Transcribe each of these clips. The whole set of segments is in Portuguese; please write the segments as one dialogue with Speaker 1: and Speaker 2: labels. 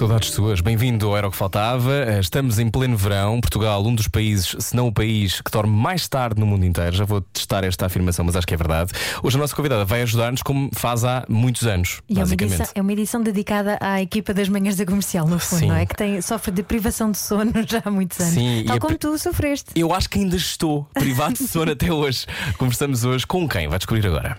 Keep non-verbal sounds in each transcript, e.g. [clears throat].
Speaker 1: Saudades suas. Bem-vindo ao Era o que Faltava. Eh, Estamos em pleno verão. Portugal, um dos países, se não o país, que dorme mais tarde no mundo inteiro. Já vou testar esta afirmação, mas acho que é verdade. Hoje a nossa convidada vai ajudar-nos como faz há muitos anos,
Speaker 2: E é uma, edição, é uma edição dedicada à equipa das manhãs da comercial, no fundo,
Speaker 1: Sim.
Speaker 2: não é? Que tem, sofre de privação de sono [laughs] já há muitos anos.
Speaker 1: Sim,
Speaker 2: Tal
Speaker 1: a
Speaker 2: como
Speaker 1: pri-
Speaker 2: tu sofreste.
Speaker 1: Eu acho que ainda estou privado de sono [laughs] até hoje. Conversamos hoje com quem? Vai descobrir agora.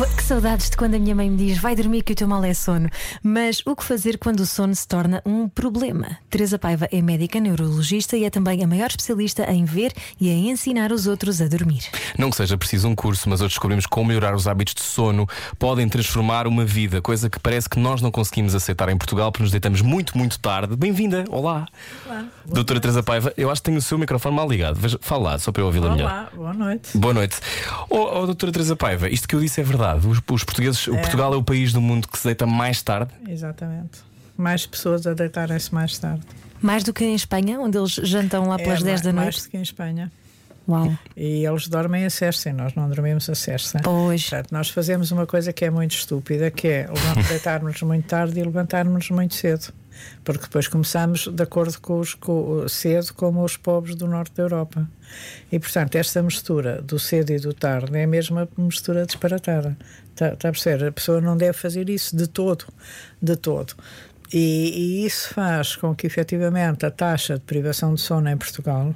Speaker 2: Qu- que saudades de quando a minha mãe me diz vai dormir que o teu mal é sono. Mas o que fazer quando o sono se torna um problema? Teresa Paiva é médica neurologista e é também a maior especialista em ver e em ensinar os outros a dormir.
Speaker 1: Não que seja preciso um curso, mas hoje descobrimos como melhorar os hábitos de sono podem transformar uma vida, coisa que parece que nós não conseguimos aceitar em Portugal porque nos deitamos muito, muito tarde. Bem-vinda, olá. Doutora Teresa Paiva, eu acho que tenho o seu microfone mal ligado. Veja, fala lá, só para eu ouvi-la melhor.
Speaker 3: Olá, boa noite.
Speaker 1: Boa noite. Oh, oh, doutora Teresa Paiva, isto que eu disse é verdade. Os, os portugueses, o Portugal é o país do mundo que se deita mais tarde.
Speaker 3: Exatamente. Mais pessoas a deitarem-se mais tarde.
Speaker 2: Mais do que em Espanha, onde eles jantam lá pelas
Speaker 3: é
Speaker 2: 10 da noite.
Speaker 3: Mais do que em Espanha.
Speaker 2: Uau.
Speaker 3: E eles dormem a sexta e nós não dormimos a sexta.
Speaker 2: Pois.
Speaker 3: Portanto, nós fazemos uma coisa que é muito estúpida, que é levan- deitarmos [laughs] muito tarde e levantarmos muito cedo. Porque depois começamos de acordo com os com, cedo como os pobres do norte da Europa. E portanto, esta mistura do cedo e do tarde é a mesma mistura disparatada. Está, está a perceber? A pessoa não deve fazer isso de todo. De todo. E, e isso faz com que efetivamente a taxa de privação de sono em Portugal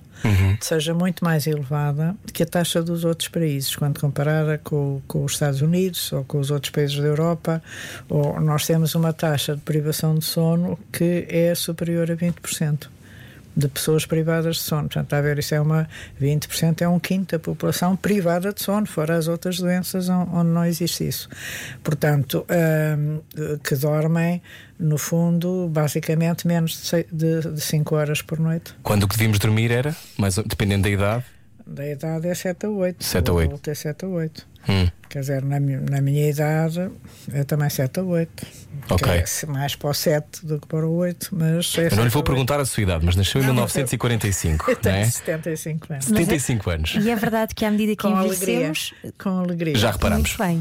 Speaker 3: seja muito mais elevada que a taxa dos outros países, quando comparada com, com os Estados Unidos ou com os outros países da Europa. Ou nós temos uma taxa de privação de sono que é superior a 20% de pessoas privadas de sono. Portanto, está a ver, isso é uma 20% é um quinto da população privada de sono, fora as outras doenças on- onde não existe isso. Portanto, hum, que dormem, no fundo, basicamente menos de 5 horas por noite.
Speaker 1: Quando o que devíamos dormir era, mas dependendo da idade.
Speaker 3: Da idade é 7 a 8.
Speaker 1: Sete a
Speaker 3: O
Speaker 1: oito.
Speaker 3: adulto é 7 a 8.
Speaker 1: Hum.
Speaker 3: Quer dizer, na, na minha idade, é também 7 a 8.
Speaker 1: Ok.
Speaker 3: É mais para o 7 do que para o 8, mas. É
Speaker 1: Eu não lhe
Speaker 3: 7
Speaker 1: vou
Speaker 3: a 8.
Speaker 1: perguntar a sua idade, mas nasceu em
Speaker 3: Não,
Speaker 1: 1945,
Speaker 3: Eu [laughs]
Speaker 1: não
Speaker 3: tenho
Speaker 1: é?
Speaker 3: 75 anos.
Speaker 1: 75 anos.
Speaker 2: E é verdade que à medida que
Speaker 3: Com alegria.
Speaker 2: envelhecemos.
Speaker 3: Com alegria.
Speaker 1: Já reparamos.
Speaker 2: Muito bem.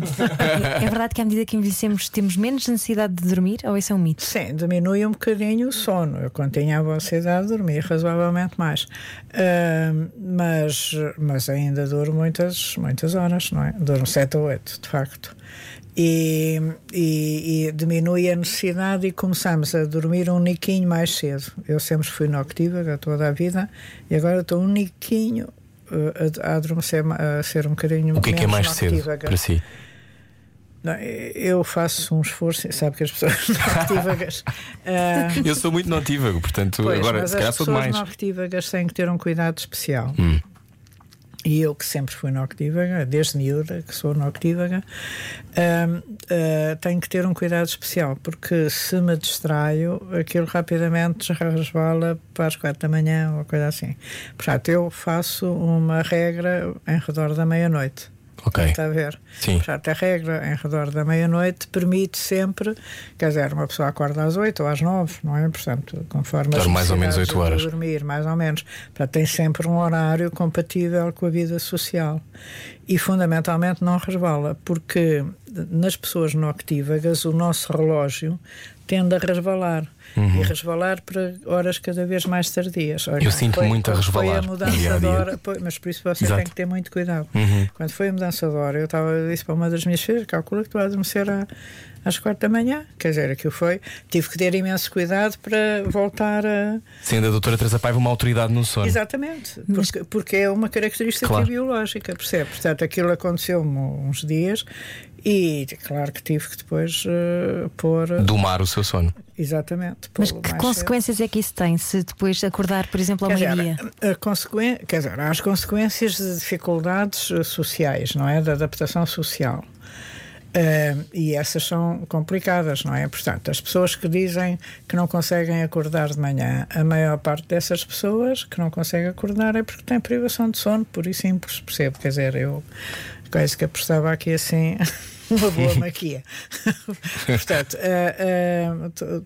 Speaker 2: É verdade que à medida que envelhecemos temos menos necessidade de dormir ou isso é um mito?
Speaker 3: Sim, diminui um bocadinho o sono. Eu, quando tinha a vossa idade, dormia razoavelmente mais. Ahm, mas, mas ainda duro muitas, muitas horas, não é? Durmo 7 ou 8, de facto. E, e, e diminui a necessidade e começamos a dormir um niquinho mais cedo. Eu sempre fui noctívaga toda a vida e agora estou um niquinho eh, a, a adormecer, a ser um bocadinho
Speaker 1: O que é que é mais cedo
Speaker 3: noctívaga.
Speaker 1: para si?
Speaker 3: Não, eu faço um esforço, sabe que as pessoas [laughs] noctívagas. ah,
Speaker 1: Eu sou muito notívago, portanto,
Speaker 3: Pois,
Speaker 1: agora se calhar
Speaker 3: as
Speaker 1: sou
Speaker 3: pessoas
Speaker 1: demais.
Speaker 3: noctívagas têm que ter um cuidado especial.
Speaker 1: Hum.
Speaker 3: E eu que sempre fui noctívaga, desde miúda que sou noctívaga, hum, ah, tenho que ter um cuidado especial, porque se me distraio, aquilo rapidamente resvala para as quatro da manhã ou coisa assim. Portanto, eu faço uma regra em redor da meia-noite.
Speaker 1: Ok.
Speaker 3: Está a ver?
Speaker 1: Sim.
Speaker 3: Portanto, a regra em redor da meia-noite permite sempre, quer dizer, uma pessoa acorda às oito ou às nove, não é? Portanto, conforme
Speaker 1: Dorme mais ou menos
Speaker 3: necessidades
Speaker 1: oito horas.
Speaker 3: de dormir, mais ou menos. Portanto, tem sempre um horário compatível com a vida social. E, fundamentalmente, não resvala, porque nas pessoas noctívagas o nosso relógio tende a resvalar. E resvalar para horas cada vez mais tardias. Olha,
Speaker 1: Uhum. Eu sinto
Speaker 3: foi-
Speaker 1: muito a
Speaker 3: quando Foi a
Speaker 1: resvalar
Speaker 3: mudança
Speaker 1: dia a
Speaker 3: de
Speaker 1: dia.
Speaker 3: hora, pois, mas por isso você
Speaker 1: Exato.
Speaker 3: tem que ter muito cuidado.
Speaker 1: Uhum.
Speaker 3: Quando foi a mudança de hora, eu estava disse para uma das minhas filhas: calcula que tu vais adormecer à- às quatro da manhã. Quer dizer, aquilo foi. Tive que ter imenso cuidado para voltar a.
Speaker 1: Sendo a doutora Teresa Paiva uma autoridade no sono.
Speaker 3: Exatamente, porque, porque é uma característica
Speaker 1: Claro.
Speaker 3: biológica, percebe? Portanto, aquilo aconteceu-me uns dias e, claro, que tive que depois eh, pôr.
Speaker 1: Domar o seu sono.
Speaker 3: Exatamente.
Speaker 2: Mas que consequências é que isso tem se depois acordar, por exemplo, ao meio-dia?
Speaker 3: Quer dizer, há as consequências de dificuldades eh, sociais, não é? Da adaptação social. Uh, e essas são complicadas, não é? Portanto, as pessoas que dizem que não conseguem acordar de manhã, a maior parte dessas pessoas que não conseguem acordar é porque têm privação de sono, por e simples, percebo. Quer dizer, eu quase que apostava aqui assim. [laughs] uma boa maquia. [laughs] portanto,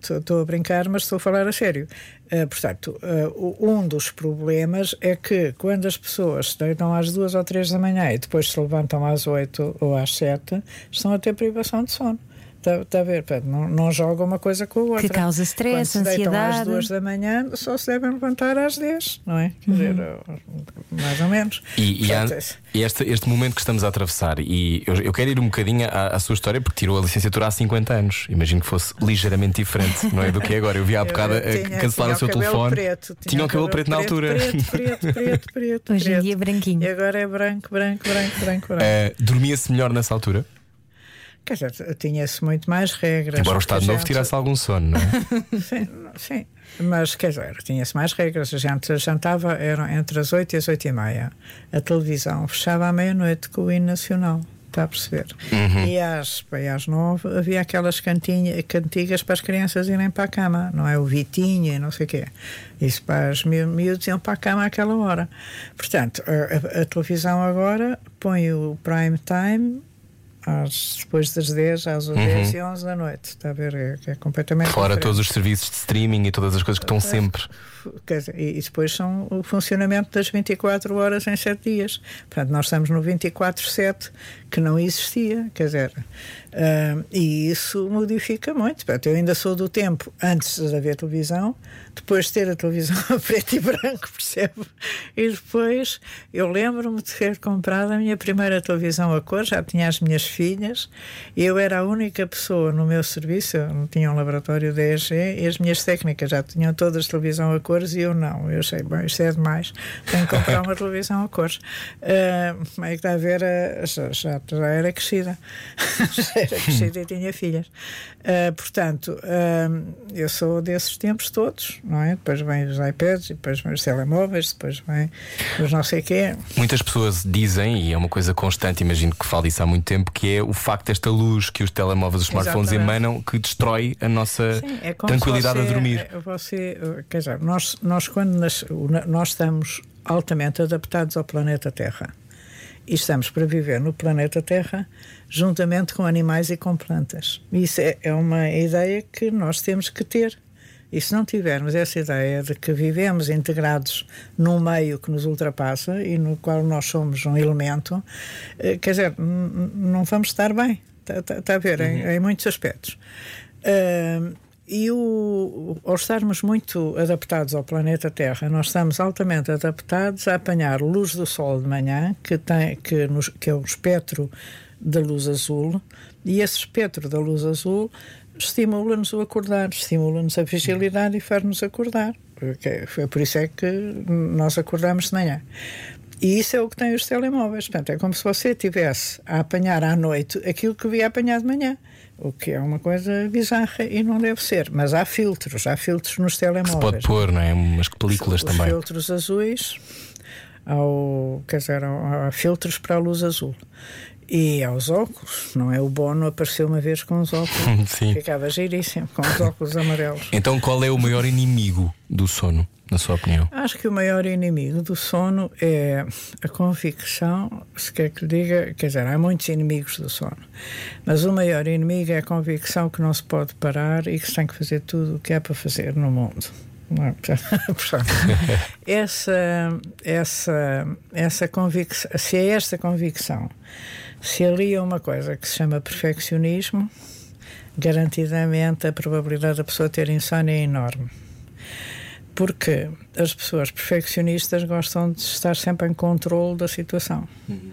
Speaker 3: estou uh, uh, a brincar, mas estou a falar a sério. Uh, portanto, um dos problemas é que quando as pessoas se deitam às duas ou três da manhã e depois se levantam às oito ou às sete, estão a ter privação de sono. Está, tá a ver? Não, não joga uma coisa com a outra.
Speaker 2: Que causa stress, Quando se ansiedade.
Speaker 3: às duas da manhã, só se devem levantar às 10, não é? Quer dizer, uhum. mais ou menos.
Speaker 1: E, Portanto, e este, este momento que estamos a atravessar, e eu, eu quero ir um bocadinho à, à, sua história, porque tirou a licenciatura há 50 anos. Imagino que fosse ligeiramente diferente, não é? Do que é agora. Eu vi há bocado a cancelar o seu telefone.
Speaker 3: Preto,
Speaker 1: tinha, tinha o cabelo preto, preto, na altura.
Speaker 3: Preto, preto, preto, preto. [laughs]
Speaker 2: Hoje em dia é branquinho.
Speaker 3: E agora é branco, branco, branco, branco. branco.
Speaker 1: Uh, Dormia-se melhor nessa altura?
Speaker 3: Quer dizer, tinha-se muito mais regras.
Speaker 1: Embora o Estado Novo gente... tirasse algum sono, não
Speaker 3: é? [laughs] sim, sim, mas quer dizer, tinha-se mais regras. A gente jantava eram entre as 8 e as 8 e meia. A televisão fechava à meia-noite com o hino nacional. Está a perceber? Uhum. E às, às nove havia aquelas cantinhas, cantigas para as crianças irem para a cama, não é? O Vitinho e não sei o quê. Isso para os miúdos iam para a cama àquela hora. Portanto, a, a, a televisão agora põe o prime time às, depois das 10 às uhum. 10 e 11 da noite. Está a ver? É, é completamente.
Speaker 1: Fora
Speaker 3: diferente.
Speaker 1: todos os serviços de streaming e todas as coisas que estão sempre.
Speaker 3: Dizer, e, depois são o funcionamento das 24 horas em 7 dias. Portanto, nós estamos no 24-7, que não existia. Quer dizer, uh, e isso modifica muito. Portanto, eu ainda sou do tempo antes de haver televisão, depois de ter a televisão [laughs] a preto e branco, percebe? E depois eu lembro-me de ter comprado a minha primeira televisão a cor, já tinha as minhas filhas, e eu era a única pessoa no meu serviço, eu não tinha um laboratório de EG, e as minhas técnicas já tinham todas televisão a cores e eu não. Eu sei, bom, isto é demais, tenho que comprar uma [laughs] televisão a cores. Uh, como é que está a ver? Uh, já, já, já, era crescida, [laughs] já era crescida e tinha filhas. Uh, portanto, uh, eu sou desses tempos todos não é? Depois vem os iPads, depois vem os telemóveis, depois vem os não sei quê.
Speaker 1: Muitas pessoas dizem, e é uma coisa constante, imagino que falo isso há muito tempo, que é o facto desta luz que os telemóveis, os smartphones Exatamente. emanam que destrói a nossa Sim, é tranquilidade
Speaker 3: você,
Speaker 1: a dormir.
Speaker 3: É, você, quer dizer, nós, nós quando nas, nós estamos altamente adaptados ao planeta Terra e estamos para viver no planeta Terra juntamente com animais e com plantas. Isso é, é uma ideia que nós temos que ter. E se não tivermos essa ideia de que vivemos integrados num meio que nos ultrapassa e no qual nós somos um elemento, eh, quer dizer, não vamos estar bem. Está, está, está a ver, uhum. em, em, muitos aspectos. Uh, e o, ao estarmos muito adaptados ao planeta Terra, nós estamos altamente adaptados a apanhar luz do Sol de manhã, que, tem, que, nos, que é o espectro da luz azul, e esse espectro da luz azul estimula-nos o acordar, estimula-nos a vigilidade e faz-nos acordar. Foi por isso é que nós acordamos de manhã. E isso é o que tem os telemóveis. Portanto, é como se você tivesse a apanhar à noite aquilo que via apanhar de manhã. O que é uma coisa bizarra e não deve ser. Mas há filtros, há filtros nos telemóveis. Se
Speaker 1: pode pôr, não é? Umas películas
Speaker 3: os
Speaker 1: também.
Speaker 3: filtros azuis, ao, quer dizer, há filtros para a luz azul. E aos óculos, não é? O Bono apareceu uma vez com os óculos. [laughs] Sim. Ficava giríssimo, com os óculos amarelos.
Speaker 1: Então, qual é o maior inimigo do sono, na sua opinião?
Speaker 3: Acho que o maior inimigo do sono é a convicção, se quer que lhe diga, quer dizer, há muitos inimigos do sono, mas o maior inimigo é a convicção que não se pode parar e que se tem que fazer tudo o que é para fazer no mundo. É? [laughs] essa, essa, essa convicção, se é esta convicção se alia uma coisa que se chama perfeccionismo, garantidamente a probabilidade da pessoa ter insónia é enorme. Porque as pessoas perfeccionistas gostam de estar sempre em controle da situação. Uhum.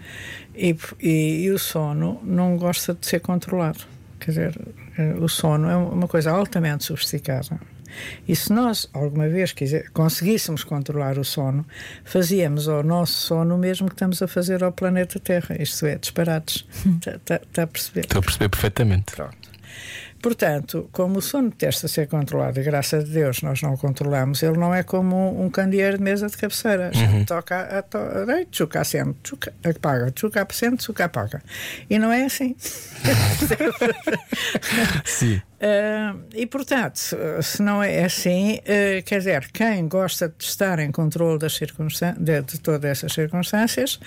Speaker 3: E, e, e, o sono não gosta de ser controlado. Quer dizer, eh, o sono é uma coisa altamente sofisticada e se nós, alguma vez, quiser, conseguíssemos controlar o sono, fazíamos ao nosso sono o mesmo que estamos a fazer ao planeta Terra. Isto é, disparates. Está, está, está a perceber?
Speaker 1: Estou a perceber perfeitamente.
Speaker 3: Pronto. Portanto, como o sono detesta ser controlado, e graças a Deus nós não o controlamos, ele não é como um candeeiro de mesa de cabeceira. Gente toca a to deito, tchuca, assento, tchuca, apaga, tchuca, assento, tchuca, apaga. E não é assim. [laughs]
Speaker 1: Sim.
Speaker 3: Uh, e portanto, se não é assim, uh, quer dizer, quem gosta de estar em controle das circunstâncias, de, de todas essas circunstâncias,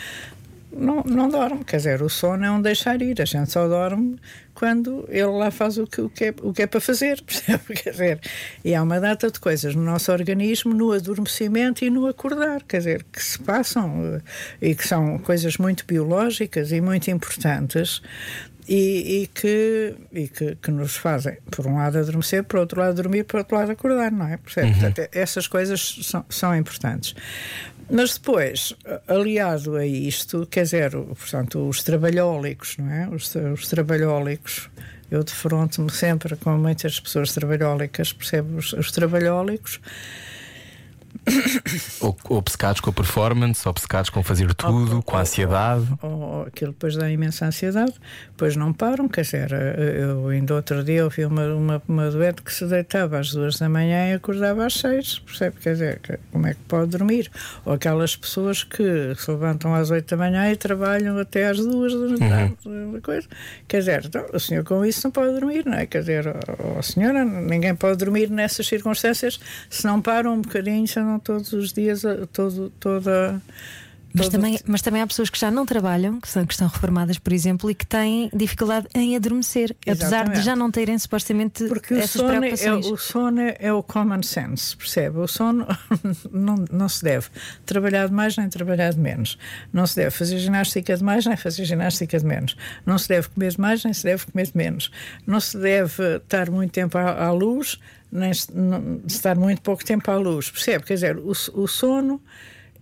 Speaker 3: não, não dorme. Quer dizer, o sono é um deixar ir. A gente só dorme quando ele lá faz o que, o que, é, o que é para fazer. [laughs] Percebe? Quer dizer, e há uma data de coisas no nosso organismo, no adormecimento e no acordar, quer dizer, que se passam uh, e que são coisas muito biológicas e muito importantes e, e, que, e que, que, nos fazem, por um lado, adormecer, por outro lado, dormir, por outro lado, acordar, não é? Percebe? Uhum. Portanto, essas coisas são, são importantes. Mas depois, aliado a isto, quer dizer, portanto, os trabalhólicos, não é? Os, os trabalhólicos, eu defronto-me sempre com muitas pessoas trabalhólicas, percebo? Os, os trabalhólicos [coughs]
Speaker 1: obcecados com a performance, obcecados com fazer tudo, ou, com a ansiedade.
Speaker 3: Ou, ou, aquilo depois dá imensa ansiedade, depois não param. Quer dizer, eu ainda outro dia ouvi uma, uma, uma doente que se deitava às duas da manhã e acordava às seis, percebe? Quer dizer, como é que pode dormir? Ou aquelas pessoas que se levantam às oito da manhã e trabalham até às duas da tarde. Uhum. Coisa. Quer dizer, então, o senhor com isso não pode dormir, não é? Quer dizer, a senhora, ninguém pode dormir nessas circunstâncias se não param um bocadinho, se não todos os dias, todo, toda.
Speaker 2: Mas também, mas também há pessoas que já não trabalham, que, são, que estão reformadas, por exemplo, e que têm dificuldade em adormecer, Exatamente. apesar de já não terem supostamente
Speaker 3: Porque
Speaker 2: essas
Speaker 3: o sono, é,
Speaker 2: preocupações.
Speaker 3: É, o sono é o common sense, percebe? O sono [laughs] não, não se deve trabalhar de mais nem trabalhar de menos. Não se deve fazer ginástica de mais nem fazer ginástica de menos. Não se deve comer de mais nem se deve comer de menos. Não se deve estar muito tempo à, à luz nem estar muito pouco tempo à luz, percebe? Quer dizer, o, o sono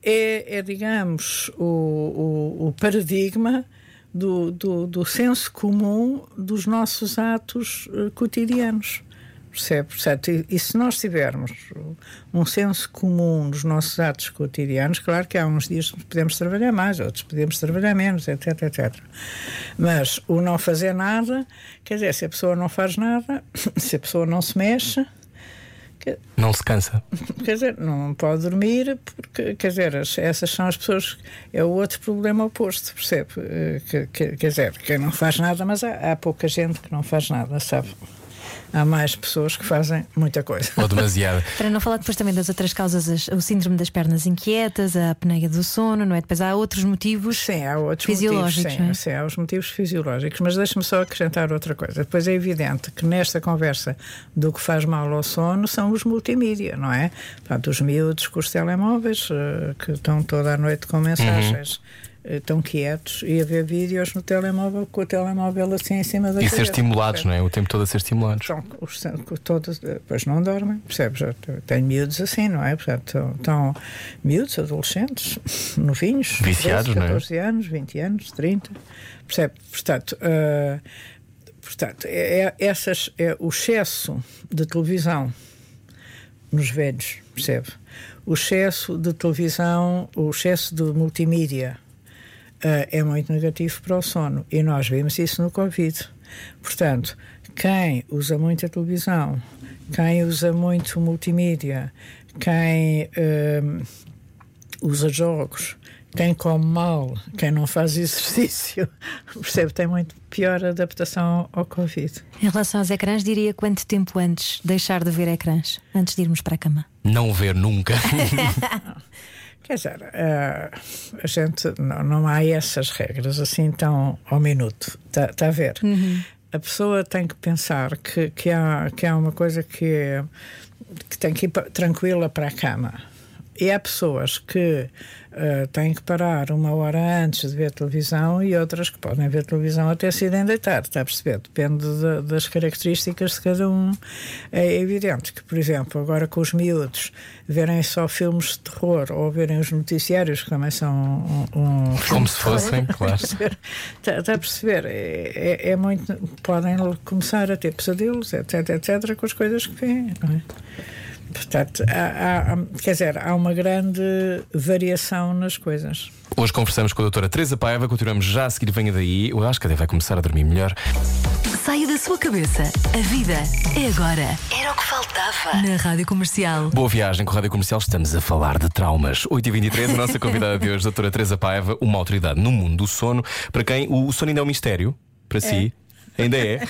Speaker 3: é, é, digamos, o, o, o paradigma do, do, do, senso comum dos nossos atos uh, cotidianos. Percebe? Portanto, e, e, se nós tivermos um senso comum dos nossos atos cotidianos, claro que há uns dias podemos trabalhar mais, outros podemos trabalhar menos, etc, etc. Mas o não fazer nada, quer dizer, se a pessoa não faz nada, [coughs] se a pessoa não se mexe,
Speaker 1: não se cansa. [laughs]
Speaker 3: Quer dizer, não pode dormir, porque, quer dizer, essas são as pessoas. É o outro problema oposto, percebe? Eh, que, que, quer dizer, quem não faz nada, mas há, há pouca gente que não faz nada, sabe? Há mais pessoas que fazem muita coisa.
Speaker 1: Ou demasiada. [laughs]
Speaker 2: Para não falar depois também das outras causas, o síndrome das pernas inquietas, a apneia do sono, não é? Depois há outros motivos
Speaker 3: sim, há outros
Speaker 2: fisiológicos.
Speaker 3: Motivos, sim, é? sim, há os motivos fisiológicos. Mas deixe-me só acrescentar outra coisa. Depois é evidente que nesta conversa do que faz mal ao sono são os multimídia, não é? Portanto, os miúdos com os telemóveis uh, que estão toda a noite com mensagens. Uhum estão quietos e a ver vídeos no telemóvel com o telemóvel assim em cima da
Speaker 1: E ser estimulados, não é? O tempo todo a ser estimulados.
Speaker 3: Estão, os, todos, depois não dormem, percebes? Tenho miúdos assim, não é? Portanto, estão miúdos, adolescentes, [laughs] novinhos,
Speaker 1: viciados,
Speaker 3: 13, 14 não é? anos, 20 anos, 30, percebe? Portanto, uh, portanto é, é, essas, é o excesso de televisão nos velhos, percebe? O excesso de televisão, o excesso de multimídia é muito negativo para o sono. E nós vimos isso no Covid. Portanto, quem usa muita televisão, quem usa muito multimídia, quem uh, usa jogos, quem come mal, quem não faz [laughs] exercício, percebe, tem muito pior adaptação ao Covid.
Speaker 2: Em relação aos ecrãs, diria quanto tempo antes deixar de ver ecrãs, antes de irmos para a cama?
Speaker 1: Não ver nunca. [laughs]
Speaker 3: Quer dizer, uh, a gente não, não há essas regras assim tão ao minuto. Está tá a ver? Uhum. A pessoa tem que pensar que, que, há, que há uma coisa que, que tem que ir tranquila para a cama. E há pessoas que uh, têm que parar uma hora antes de ver televisão e outras que podem ver televisão até se irem deitar, está a perceber? Depende de, das características de cada um. É evidente que, por exemplo, agora com os miúdos, verem só filmes de terror ou verem os noticiários, que também são um. um
Speaker 1: Como se fossem, claro.
Speaker 3: Está, está, a perceber? É, é, é, muito. Podem começar a ter pesadelos, etc, etc, com as coisas que vêm, não é? Portanto, há, há, quer dizer, há uma grande variação nas coisas.
Speaker 1: Hoje conversamos com a doutora Teresa Paiva, continuamos já a seguir, venha daí. Eu acho que até vai começar a dormir melhor.
Speaker 4: saia da sua cabeça. A vida é agora. Era o que faltava. Na Rádio Comercial.
Speaker 1: Boa viagem com a Rádio Comercial, estamos a falar de traumas. 8h23, a [laughs] nossa convidada de hoje, a doutora Teresa Paiva, uma autoridade no mundo do sono, para quem o sono ainda é um mistério, para si. Ainda é? [laughs]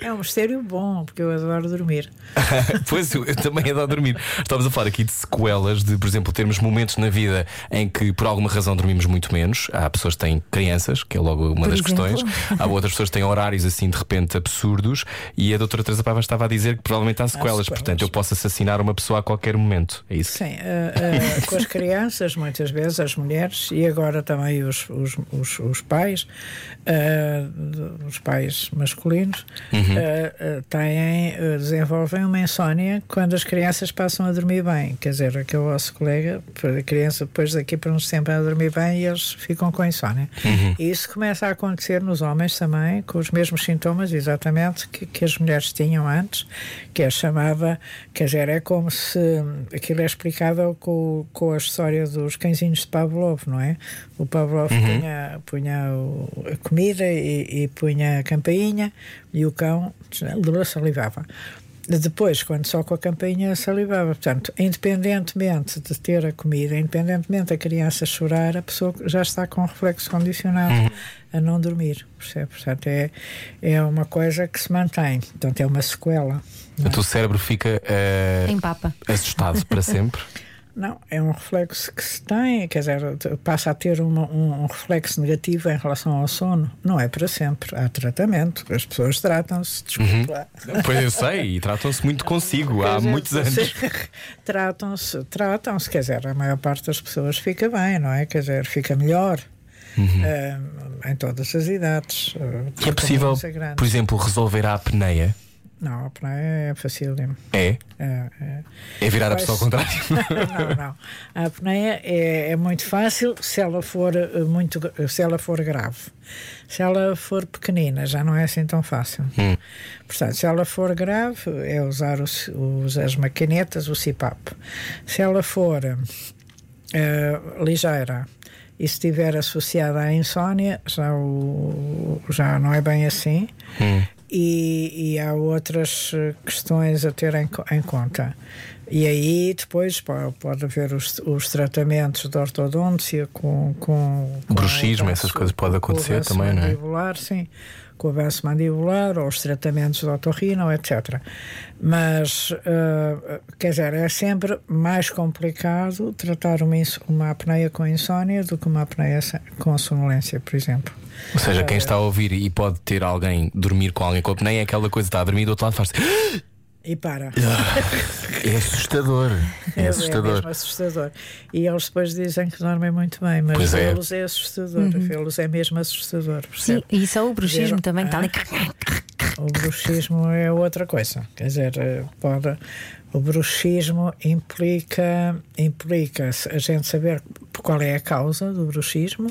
Speaker 3: É, é um mistério bom, porque eu adoro dormir. [laughs]
Speaker 1: pois eu, eu também adoro dormir. Estamos a falar aqui de sequelas, de, por exemplo, termos momentos na vida em que por alguma razão dormimos muito menos. Há pessoas que têm crianças, que é logo uma
Speaker 2: Por
Speaker 1: das
Speaker 2: exemplo.
Speaker 1: questões. Há outras pessoas que têm horários assim de repente absurdos. E a doutora Teresa Paiva estava a dizer que provavelmente há sequelas,
Speaker 3: sequelas.
Speaker 1: portanto eu posso assassinar uma pessoa a qualquer momento. É isso?
Speaker 3: Sim, eh, eh, com as crianças, muitas vezes, as mulheres e agora também os, os, os, os pais, eh, de- os pais masculinos, eh, eh, têm, eh, desenvolvem uma insónia quando as crianças passam a dormir bem. Quer dizer, aquele vosso colega, a criança depois daqui para uns tempos a dormir bem e eles ficam com insónia. E isso começa a acontecer nos homens também, com os mesmos sintomas, exatamente, que, que as mulheres tinham antes, que é chamada, quer dizer, é como se aquilo é explicável com, com a história dos cãezinhos de Pavlov, não é? O Pavlov punha, punha o- a comida e, e punha a campainha e o cão salivava. Depois, quando só com a campainha salivava. Portanto, independentemente de ter a comida, independentemente da criança chorar, a pessoa já está com reflexo condicionado a não dormir. Percebe? Portanto, é, é uma coisa que se mantém. Portanto, é uma sequela.
Speaker 1: O teu cérebro fica eh,
Speaker 2: Em papa.
Speaker 1: assustado para sempre. [laughs]
Speaker 3: Não, é um reflexo que se tem, quer dizer, passa a ter uma- um, um reflexo negativo em relação ao sono. Não é para sempre. Há tratamento. As pessoas tratam-se. Desculpe lá.
Speaker 1: Pois eu sei, e tratam-se muito consigo há
Speaker 3: dizer,
Speaker 1: muitos anos. [laughs]
Speaker 3: Tratam-se, tratam-se, quer dizer, a maior parte das pessoas fica bem, não é? Quer dizer, fica melhor. eh, em todas as idades.
Speaker 1: E é possível, por exemplo, resolver a apneia?
Speaker 3: Não, a apneia é facílimo.
Speaker 1: É?
Speaker 3: É, é.
Speaker 1: É virar a pessoa ao contrário? [laughs]
Speaker 3: não, não. A apneia é, é muito fácil se ela for eh, muito se ela for grave. Se ela for pequenina, já não é assim tão fácil. Portanto, se ela for grave, é usar os, os- as maquinetas, o CPAP. Se ela for eh, ligeira e se estiver associada à insónia, já, o, já não é bem assim. E, e há outras eh, questões a ter em, em conta. E aí depois po- pode haver os, os tratamentos de ortodôncia com, com, com
Speaker 1: Bruxismo, essas coisas pode
Speaker 3: com o
Speaker 1: acontecer também, não é?
Speaker 3: sim, com o avanço mandibular ou os tratamentos de otorrino, etc. Mas, eh, quer dizer, é sempre mais complicado tratar uma, uma apneia com insónia do que uma apneia com sonolência, por exemplo.
Speaker 1: Ou seja, quem está a ouvir e pode ter alguém, dormir com alguém com apneia, é aquela coisa, está a dormir do outro lado faz [gasps]
Speaker 3: E para.
Speaker 1: É assustador. [laughs] É
Speaker 3: É
Speaker 1: assustador.
Speaker 3: mesmo assustador. E eles depois dizem que dormem muito bem, mas
Speaker 1: Pois é.
Speaker 3: vê-los é. assustador. Vê-los é mesmo assustador.
Speaker 2: Sim,
Speaker 3: percebe?
Speaker 2: e só o bruxismo
Speaker 3: Ver-
Speaker 2: também está ali.
Speaker 3: O bruxismo é outra coisa. Quer dizer, eh, pode, o bruxismo implica, implica a gente saber qual é a causa do bruxismo.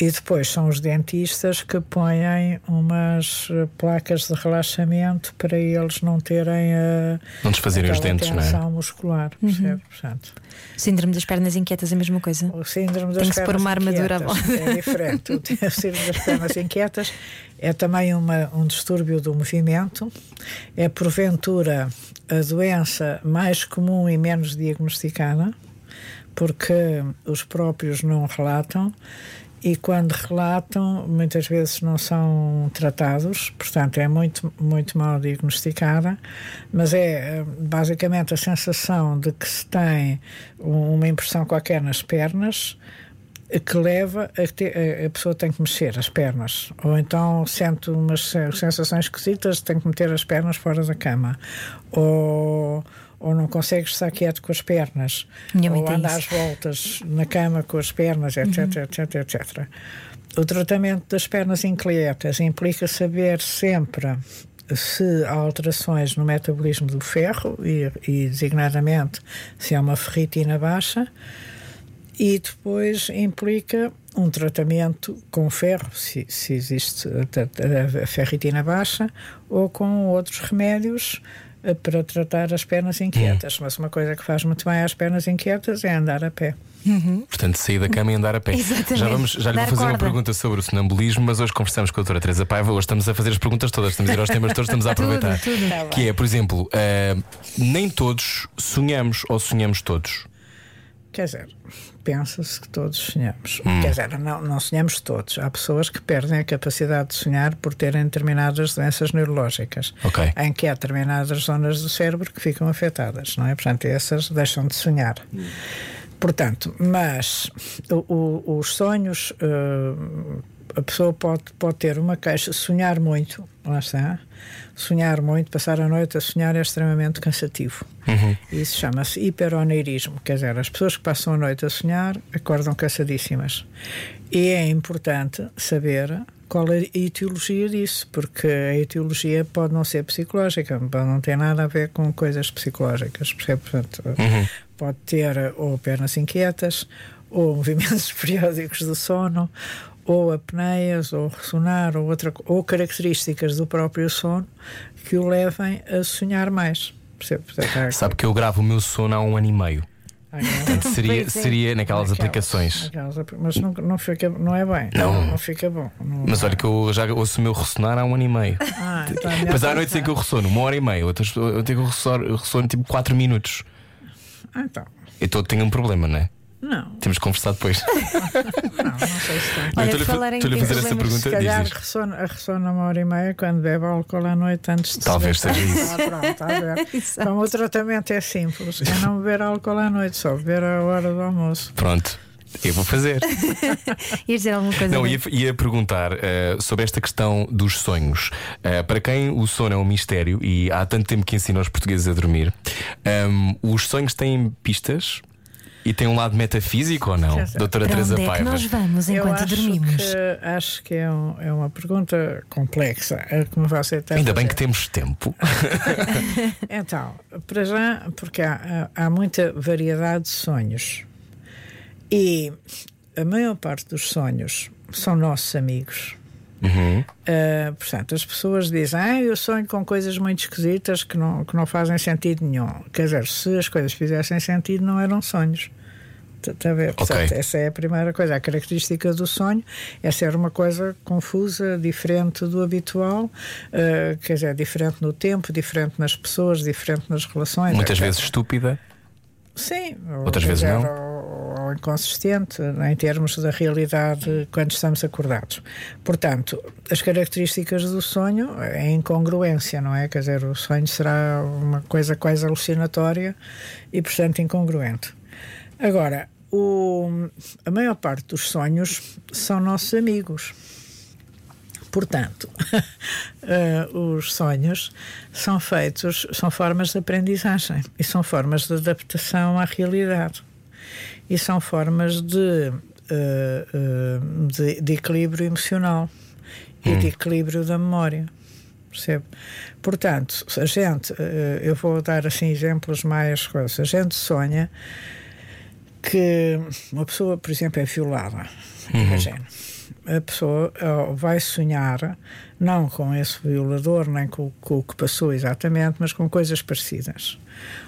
Speaker 3: E depois são os dentistas que põem umas eh, placas de relaxamento para eles não terem a
Speaker 1: Não desfazerem os dentes, não é?
Speaker 3: tensão muscular. percebe? Portanto,
Speaker 2: Síndrome das pernas inquietas é a mesma coisa.
Speaker 3: o síndrome das
Speaker 2: Tem que se pôr uma armadura à
Speaker 3: inquietas. É diferente. [laughs] O síndrome das pernas inquietas é também uma, um distúrbio do movimento. É, porventura, a doença mais comum e menos diagnosticada, porque os próprios não relatam. E quando relatam, muitas vezes não são tratados, portanto é muito, muito mal diagnosticada, mas é eh, basicamente a sensação de que se tem um- uma impressão qualquer nas pernas que leva a que a, pessoa tem que mexer as pernas. Ou então sente umas se- sensações esquisitas, tem que meter as pernas fora da cama. Ou, ou não consegue estar quieto com as pernas. Ou
Speaker 2: tem
Speaker 3: anda
Speaker 2: isso.
Speaker 3: às voltas na cama com as pernas, etc, etc, etc. O tratamento das pernas inquietas implica saber sempre se há alterações no metabolismo do ferro e, e designadamente se há uma ferritina baixa e depois implica um tratamento com ferro, se, se existe a, a- a ferritina baixa, ou com outros remédios para tratar as pernas inquietas. Mas uma coisa que faz muito bem às pernas inquietas é andar a pé.
Speaker 1: Portanto, sair da cama e andar a pé.
Speaker 2: Exatamente.
Speaker 1: Já, vamos, já lhe
Speaker 2: Dar
Speaker 1: vou fazer uma
Speaker 2: corda.
Speaker 1: pergunta sobre o sonambulismo, mas hoje conversamos com a doutora Teresa Paiva. Hoje estamos a fazer as perguntas todas, estamos a ir aos temas todos, estamos a [laughs] aproveitar.
Speaker 2: Tudo, tudo.
Speaker 1: Que é, por exemplo, eh, nem todos sonhamos ou sonhamos todos.
Speaker 3: Quer dizer, pensa-se que todos sonhamos.
Speaker 1: Hum.
Speaker 3: Quer dizer, não, não sonhamos todos. Há pessoas que perdem a capacidade de sonhar por terem determinadas doenças neurológicas,
Speaker 1: Ok.
Speaker 3: em que há determinadas zonas do cérebro que ficam afetadas, não é? Portanto, essas deixam de sonhar. Portanto, mas o- o- os sonhos, eh, a pessoa pode, pode ter uma queixa, sonhar muito, lá está, sonhar muito, passar a noite a sonhar é extremamente cansativo. Isso chama-se hiperoneirismo, quer dizer, as pessoas que passam a noite a sonhar acordam cansadíssimas. E é importante saber qual é a etiologia disso, porque a etiologia pode não ser psicológica, pode não ter nada a ver com coisas psicológicas? Portanto, pode ter ou pernas inquietas, ou [laughs] movimentos periódicos do sono, ou apneias, ou ressonar, ou, outra, ou características do próprio sono que o levem a sonhar mais. Percebe?
Speaker 1: Sabe que eu gravo o meu sono há um ano e meio.
Speaker 3: há-
Speaker 1: Portanto, seria,
Speaker 2: é.
Speaker 1: seria naquelas
Speaker 3: Aquelas-
Speaker 1: aplicações.
Speaker 3: aquelas apli- mas não, não, fica, não é bem.
Speaker 1: Não.
Speaker 3: Não, fica bom. Não-
Speaker 1: Mas olha que eu já ouço o meu ressonar há um ano e meio.
Speaker 3: Ah, então é melhor
Speaker 1: Mas há noites em que eu ressono uma hora e meia, outras eu tenho que eu ressono, ressono tipo 4 minutos.
Speaker 3: Ah, então.
Speaker 1: Então tenho um problema, não é?
Speaker 3: Não,
Speaker 1: Temos que conversar depois.
Speaker 3: não, não sei se tem.
Speaker 2: Olha,
Speaker 1: estou-lhe
Speaker 2: falar em-
Speaker 1: estou-lhe a fazer essa
Speaker 2: problemas,
Speaker 1: pergunta.
Speaker 3: Se calhar
Speaker 1: Diz, diz.
Speaker 3: ressona, ressona uma hora e meia quando bebe álcool à noite antes de
Speaker 1: Talvez
Speaker 3: se
Speaker 1: seja isso.
Speaker 3: Ah, pronto, está a ver.
Speaker 2: Exato.
Speaker 3: Então, o tratamento é simples: é não beber álcool à noite, só beber à hora do almoço.
Speaker 1: Pronto, eu vou fazer. [laughs]
Speaker 2: Ias dizer alguma coisa?
Speaker 1: Não, ia, ia perguntar eh, sobre esta questão dos sonhos. Eh, para quem o sono é um mistério e há tanto tempo que ensina os portugueses a dormir, ehm, os sonhos têm pistas e têm um lado metafísico ou não? Doutora
Speaker 2: Para
Speaker 1: Teresa
Speaker 2: onde é que nós vamos
Speaker 3: Eu
Speaker 2: enquanto
Speaker 3: acho
Speaker 2: dormimos?
Speaker 3: Que, acho que é, um- é uma pergunta complexa, é como você está a
Speaker 1: Ainda bem que temos tempo. [laughs]
Speaker 3: Então, para já, porque há há muita variedade de sonhos. E a maior parte dos sonhos são nossos amigos.
Speaker 1: Uhum.
Speaker 3: Uh, portanto, as pessoas dizem, ah, eu sonho com coisas muito esquisitas que não, que não fazem sentido nenhum. Quer dizer, se as coisas fizessem sentido, não eram sonhos. Está a ver? Portanto,
Speaker 1: Ok.
Speaker 3: essa é a primeira coisa. A característica do sonho é ser uma coisa confusa, diferente do habitual, uh, quer dizer, diferente no tempo, diferente nas pessoas, diferente nas relações.
Speaker 1: Muitas
Speaker 3: etc.
Speaker 1: vezes estúpida.
Speaker 3: Sim, ou,
Speaker 1: Outras vezes
Speaker 3: dizer,
Speaker 1: não.
Speaker 3: Ou, inconsistente em termos da realidade quando estamos acordados. Portanto, as características do sonho é incongruência, não é? Quer dizer, o sonho será uma coisa quase alucinatória e, portanto, incongruente. Agora, o- a maior parte dos sonhos são nossos amigos. Portanto, [laughs] eh, os sonhos são feitos, são formas de aprendizagem e são formas de adaptação à realidade e são formas de, eh, eh, de, de equilíbrio emocional e de equilíbrio da memória. Percebe? Portanto, a gente, eh, eu vou dar assim exemplos mais coisas, a gente sonha que uma pessoa, por exemplo, é violada, imagina. A pessoa vai sonhar não com esse violador, nem com, com o que passou exatamente, mas com coisas parecidas.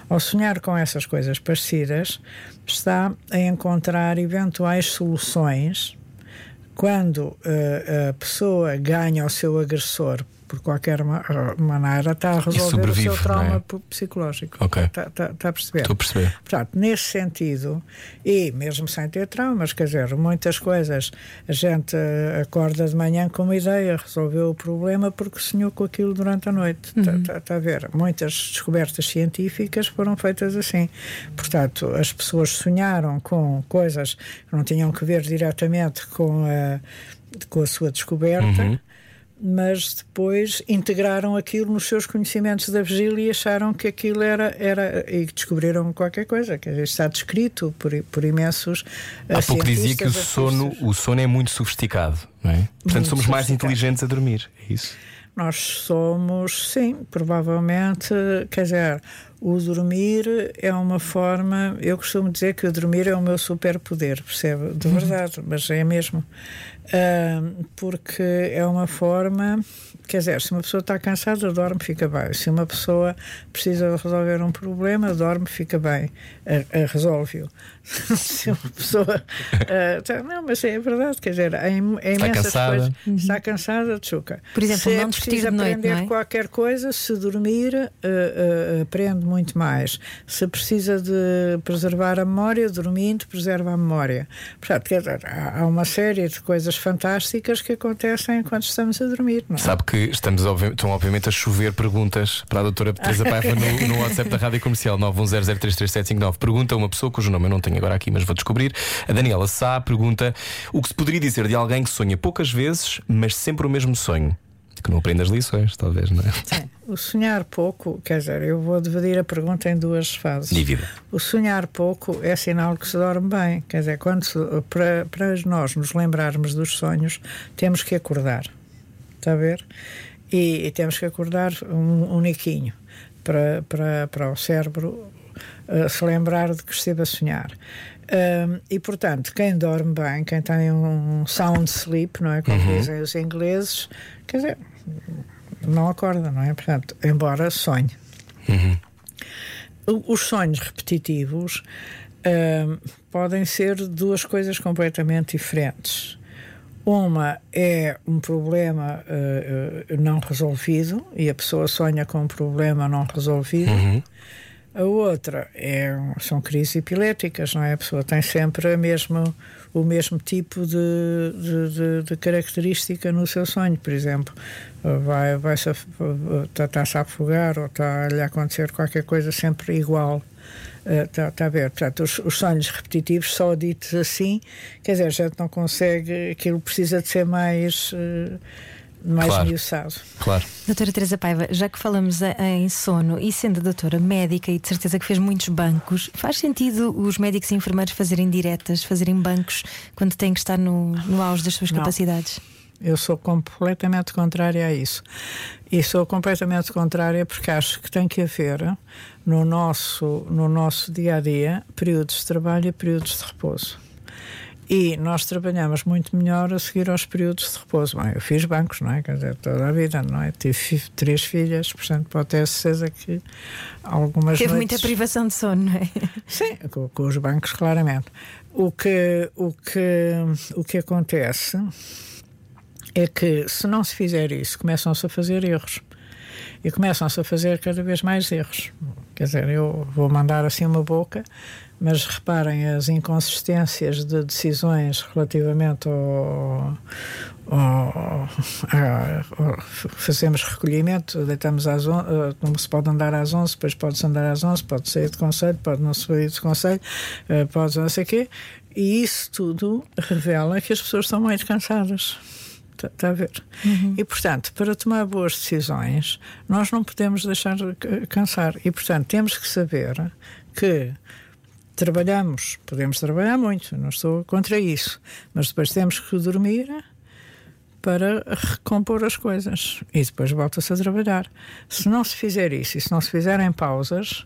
Speaker 3: Ao sonhar com essas coisas parecidas, está a encontrar eventuais soluções quando eh, a pessoa ganha o seu agressor por qualquer eh, maneira, está a resolver o seu trauma
Speaker 1: não é?
Speaker 3: psicológico.
Speaker 1: Ok.
Speaker 3: Está, está- está a perceber?
Speaker 1: Estou a perceber.
Speaker 3: Portanto, nesse sentido, e mesmo sem ter traumas, quer dizer, muitas coisas, a gente acorda de manhã com uma ideia, resolveu o problema porque sonhou com aquilo durante a noite. Está a ver? Muitas descobertas científicas foram feitas assim. Portanto, as pessoas sonharam com coisas que não tinham que ver diretamente com a, com a sua descoberta mas depois integraram aquilo nos seus conhecimentos da vigília e acharam que aquilo era, era e descobriram qualquer coisa, que está descrito por, por imensos
Speaker 1: Há pouco dizia que o sono,
Speaker 3: artistas.
Speaker 1: o sono é muito sofisticado, não é? Portanto,
Speaker 3: Muito
Speaker 1: somos mais inteligentes a dormir. É isso?
Speaker 3: Nós somos, sim, provavelmente, quer dizer, o dormir é uma forma. Eu costumo dizer que o dormir é o meu superpoder, percebe? De verdade, mas é mesmo. Porque é uma forma Quer dizer, se uma pessoa está cansada, dorme, fica bem. Se uma pessoa precisa resolver um problema, dorme, fica bem. Resolve-o. [laughs] se uma pessoa. Uh, não, mas é verdade, quer dizer, é, é
Speaker 1: está cansada. coisas.
Speaker 3: Uhum. Está cansada, tchuca.
Speaker 2: Por exemplo,
Speaker 3: se
Speaker 2: não
Speaker 3: é preciso aprender
Speaker 2: noite, é?
Speaker 3: qualquer coisa, se dormir, uh, uh, aprende muito mais. Se precisa de preservar a memória, dormindo, preserva a memória. Portanto, quer dizer, há uma série de coisas fantásticas que acontecem enquanto estamos a dormir. Não é?
Speaker 1: Sabe que estamos, estão obviamente a chover perguntas para a doutora Teresa Paiva no, no WhatsApp da Rádio Comercial 910033759. Pergunta uma pessoa cujo nome eu não tenho agora aqui, mas vou descobrir. A Daniela Sá pergunta o que se poderia dizer de alguém que sonha poucas vezes, mas sempre o mesmo sonho. Que não aprende as lições, talvez, não é?
Speaker 3: Sim. O sonhar pouco, quer dizer, eu vou dividir a pergunta em duas fases.
Speaker 1: Divida.
Speaker 3: O sonhar pouco é sinal que se dorme bem. Quer dizer, quando se, para, para nós nos lembrarmos dos sonhos, temos que acordar. Está a ver? E, e temos que acordar um, um niquinho para, para, para o cérebro uh, se lembrar de que esteve a sonhar. Um, e portanto, quem dorme bem, quem tem um sound sleep, não é? Como uhum. dizem os ingleses, quer dizer, não acorda, não é? Portanto, embora sonhe.
Speaker 1: Uhum.
Speaker 3: Os sonhos repetitivos um, podem ser duas coisas completamente diferentes. Uma é um problema uh, não resolvido e a pessoa sonha com um problema não resolvido.
Speaker 1: Uhum.
Speaker 3: A outra é, são crises epiléticas, não é? A pessoa tem sempre mesmo, o mesmo tipo de, de, de, característica no seu sonho. Por exemplo, vai, vai -se, está-se a afogar ou está a acontecer qualquer coisa sempre igual. Está, uh, a ver? Portanto, os, os, sonhos repetitivos, só ditos assim, quer dizer, a gente não consegue, aquilo precisa de ser mais. Uh, mais claro. miuçado.
Speaker 1: Claro.
Speaker 2: Doutora Teresa Paiva, já que falamos em sono e sendo doutora médica e de certeza que fez muitos bancos, faz sentido os médicos e enfermeiros fazerem diretas, fazerem bancos quando têm que estar no, no auge das suas
Speaker 3: não.
Speaker 2: capacidades?
Speaker 3: Eu sou completamente contrária a isso. E sou completamente contrária porque acho que tem que haver no nosso, no nosso dia a dia períodos de trabalho e períodos de repouso. E nós trabalhamos muito melhor a seguir aos períodos de repouso. Bem, eu fiz bancos, não é? Quer dizer, toda a vida, não é? Tive três filhas, portanto, pode ter certeza que algumas.
Speaker 2: Teve
Speaker 3: noites...
Speaker 2: muita privação de sono, não é? [laughs]
Speaker 3: Sim, com, com, os bancos, claramente. O que, o, que, o que acontece é que, se não se fizer isso, começam-se a fazer erros. E começam-se a fazer cada vez mais erros. Quer dizer, eu vou mandar assim uma boca mas reparem as inconsistências de decisões relativamente ao, ao, ao, fazemos recolhimento, deitamos às 11, eh, não se pode andar às 11, depois pode-se andar às 11, pode sair de conselho, pode não sair de conselho, eh, pode não sei o quê, e isso tudo revela que as pessoas estão muito cansadas. Está, está a ver? Uhum. E, portanto, para tomar boas decisões, nós não podemos deixar cansar. E, portanto, temos que saber que trabalhamos, podemos trabalhar muito, não estou contra isso, mas depois temos que dormir para recompor as coisas e depois volta-se a trabalhar. Se não se fizer isso e se não se fizerem pausas,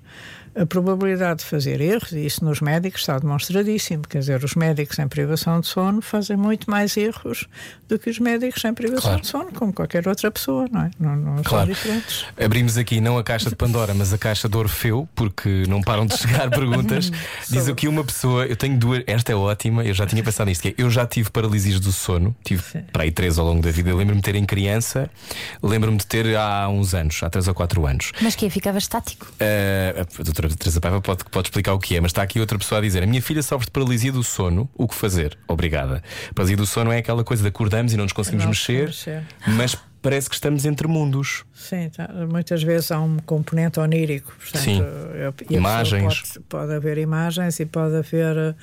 Speaker 3: a probabilidade de fazer erros, e isso nos médicos está demonstradíssimo, quer dizer, os médicos em privação de sono fazem muito mais erros do que os médicos em privação claro. de sono, como qualquer outra pessoa, não é? Não, não claro. são diferentes.
Speaker 1: Abrimos aqui não a caixa de Pandora, mas a caixa de Orfeu, porque não param de chegar [laughs] perguntas. Diz aqui uma pessoa, eu tenho duas, esta é ótima, eu já tinha pensado nisto, que é, eu já tive paralisias do sono, tive Sim. para aí três ao longo da vida. Lembro-me de ter em criança, lembro-me de ter há uns anos, há três ou quatro anos.
Speaker 2: Mas que ficava estático?
Speaker 1: Uh, a doutora Teresa Paiva pode, pode explicar o que é, mas está aqui outra pessoa a dizer: A minha filha sofre de paralisia do sono, o que fazer? Obrigada. Paralisia do sono é aquela coisa de acordamos e não nos conseguimos não mexer, mexer, mas parece que estamos entre mundos.
Speaker 3: Sim, tá. muitas vezes há um componente onírico. Portanto,
Speaker 1: Sim. imagens.
Speaker 3: Pode, pode, haver imagens e pode haver uh,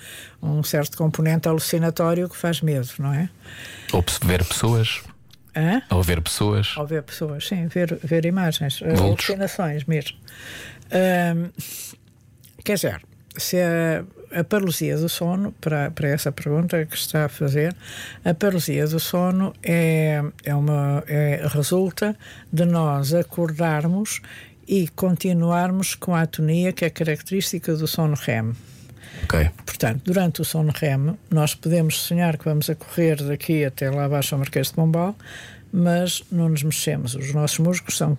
Speaker 3: um certo componente alucinatório que faz medo, não é?
Speaker 1: Ou ver pessoas.
Speaker 3: Hã?
Speaker 1: Ou ver pessoas.
Speaker 3: Ou ver pessoas, sim, ver, ver imagens,
Speaker 1: Vultos.
Speaker 3: alucinações mesmo. Quer dizer, se a, a paralisia do sono, para, para essa pergunta que está a fazer, a paralisia do sono é, é uma, é, resulta de nós acordarmos e continuarmos com a atonia que é característica do sono REM.
Speaker 1: Ok.
Speaker 3: Portanto, durante o sono REM, nós podemos sonhar que vamos a correr daqui até lá abaixo ao Marquês de Pombal, mas não nos mexemos. Os nossos músculos são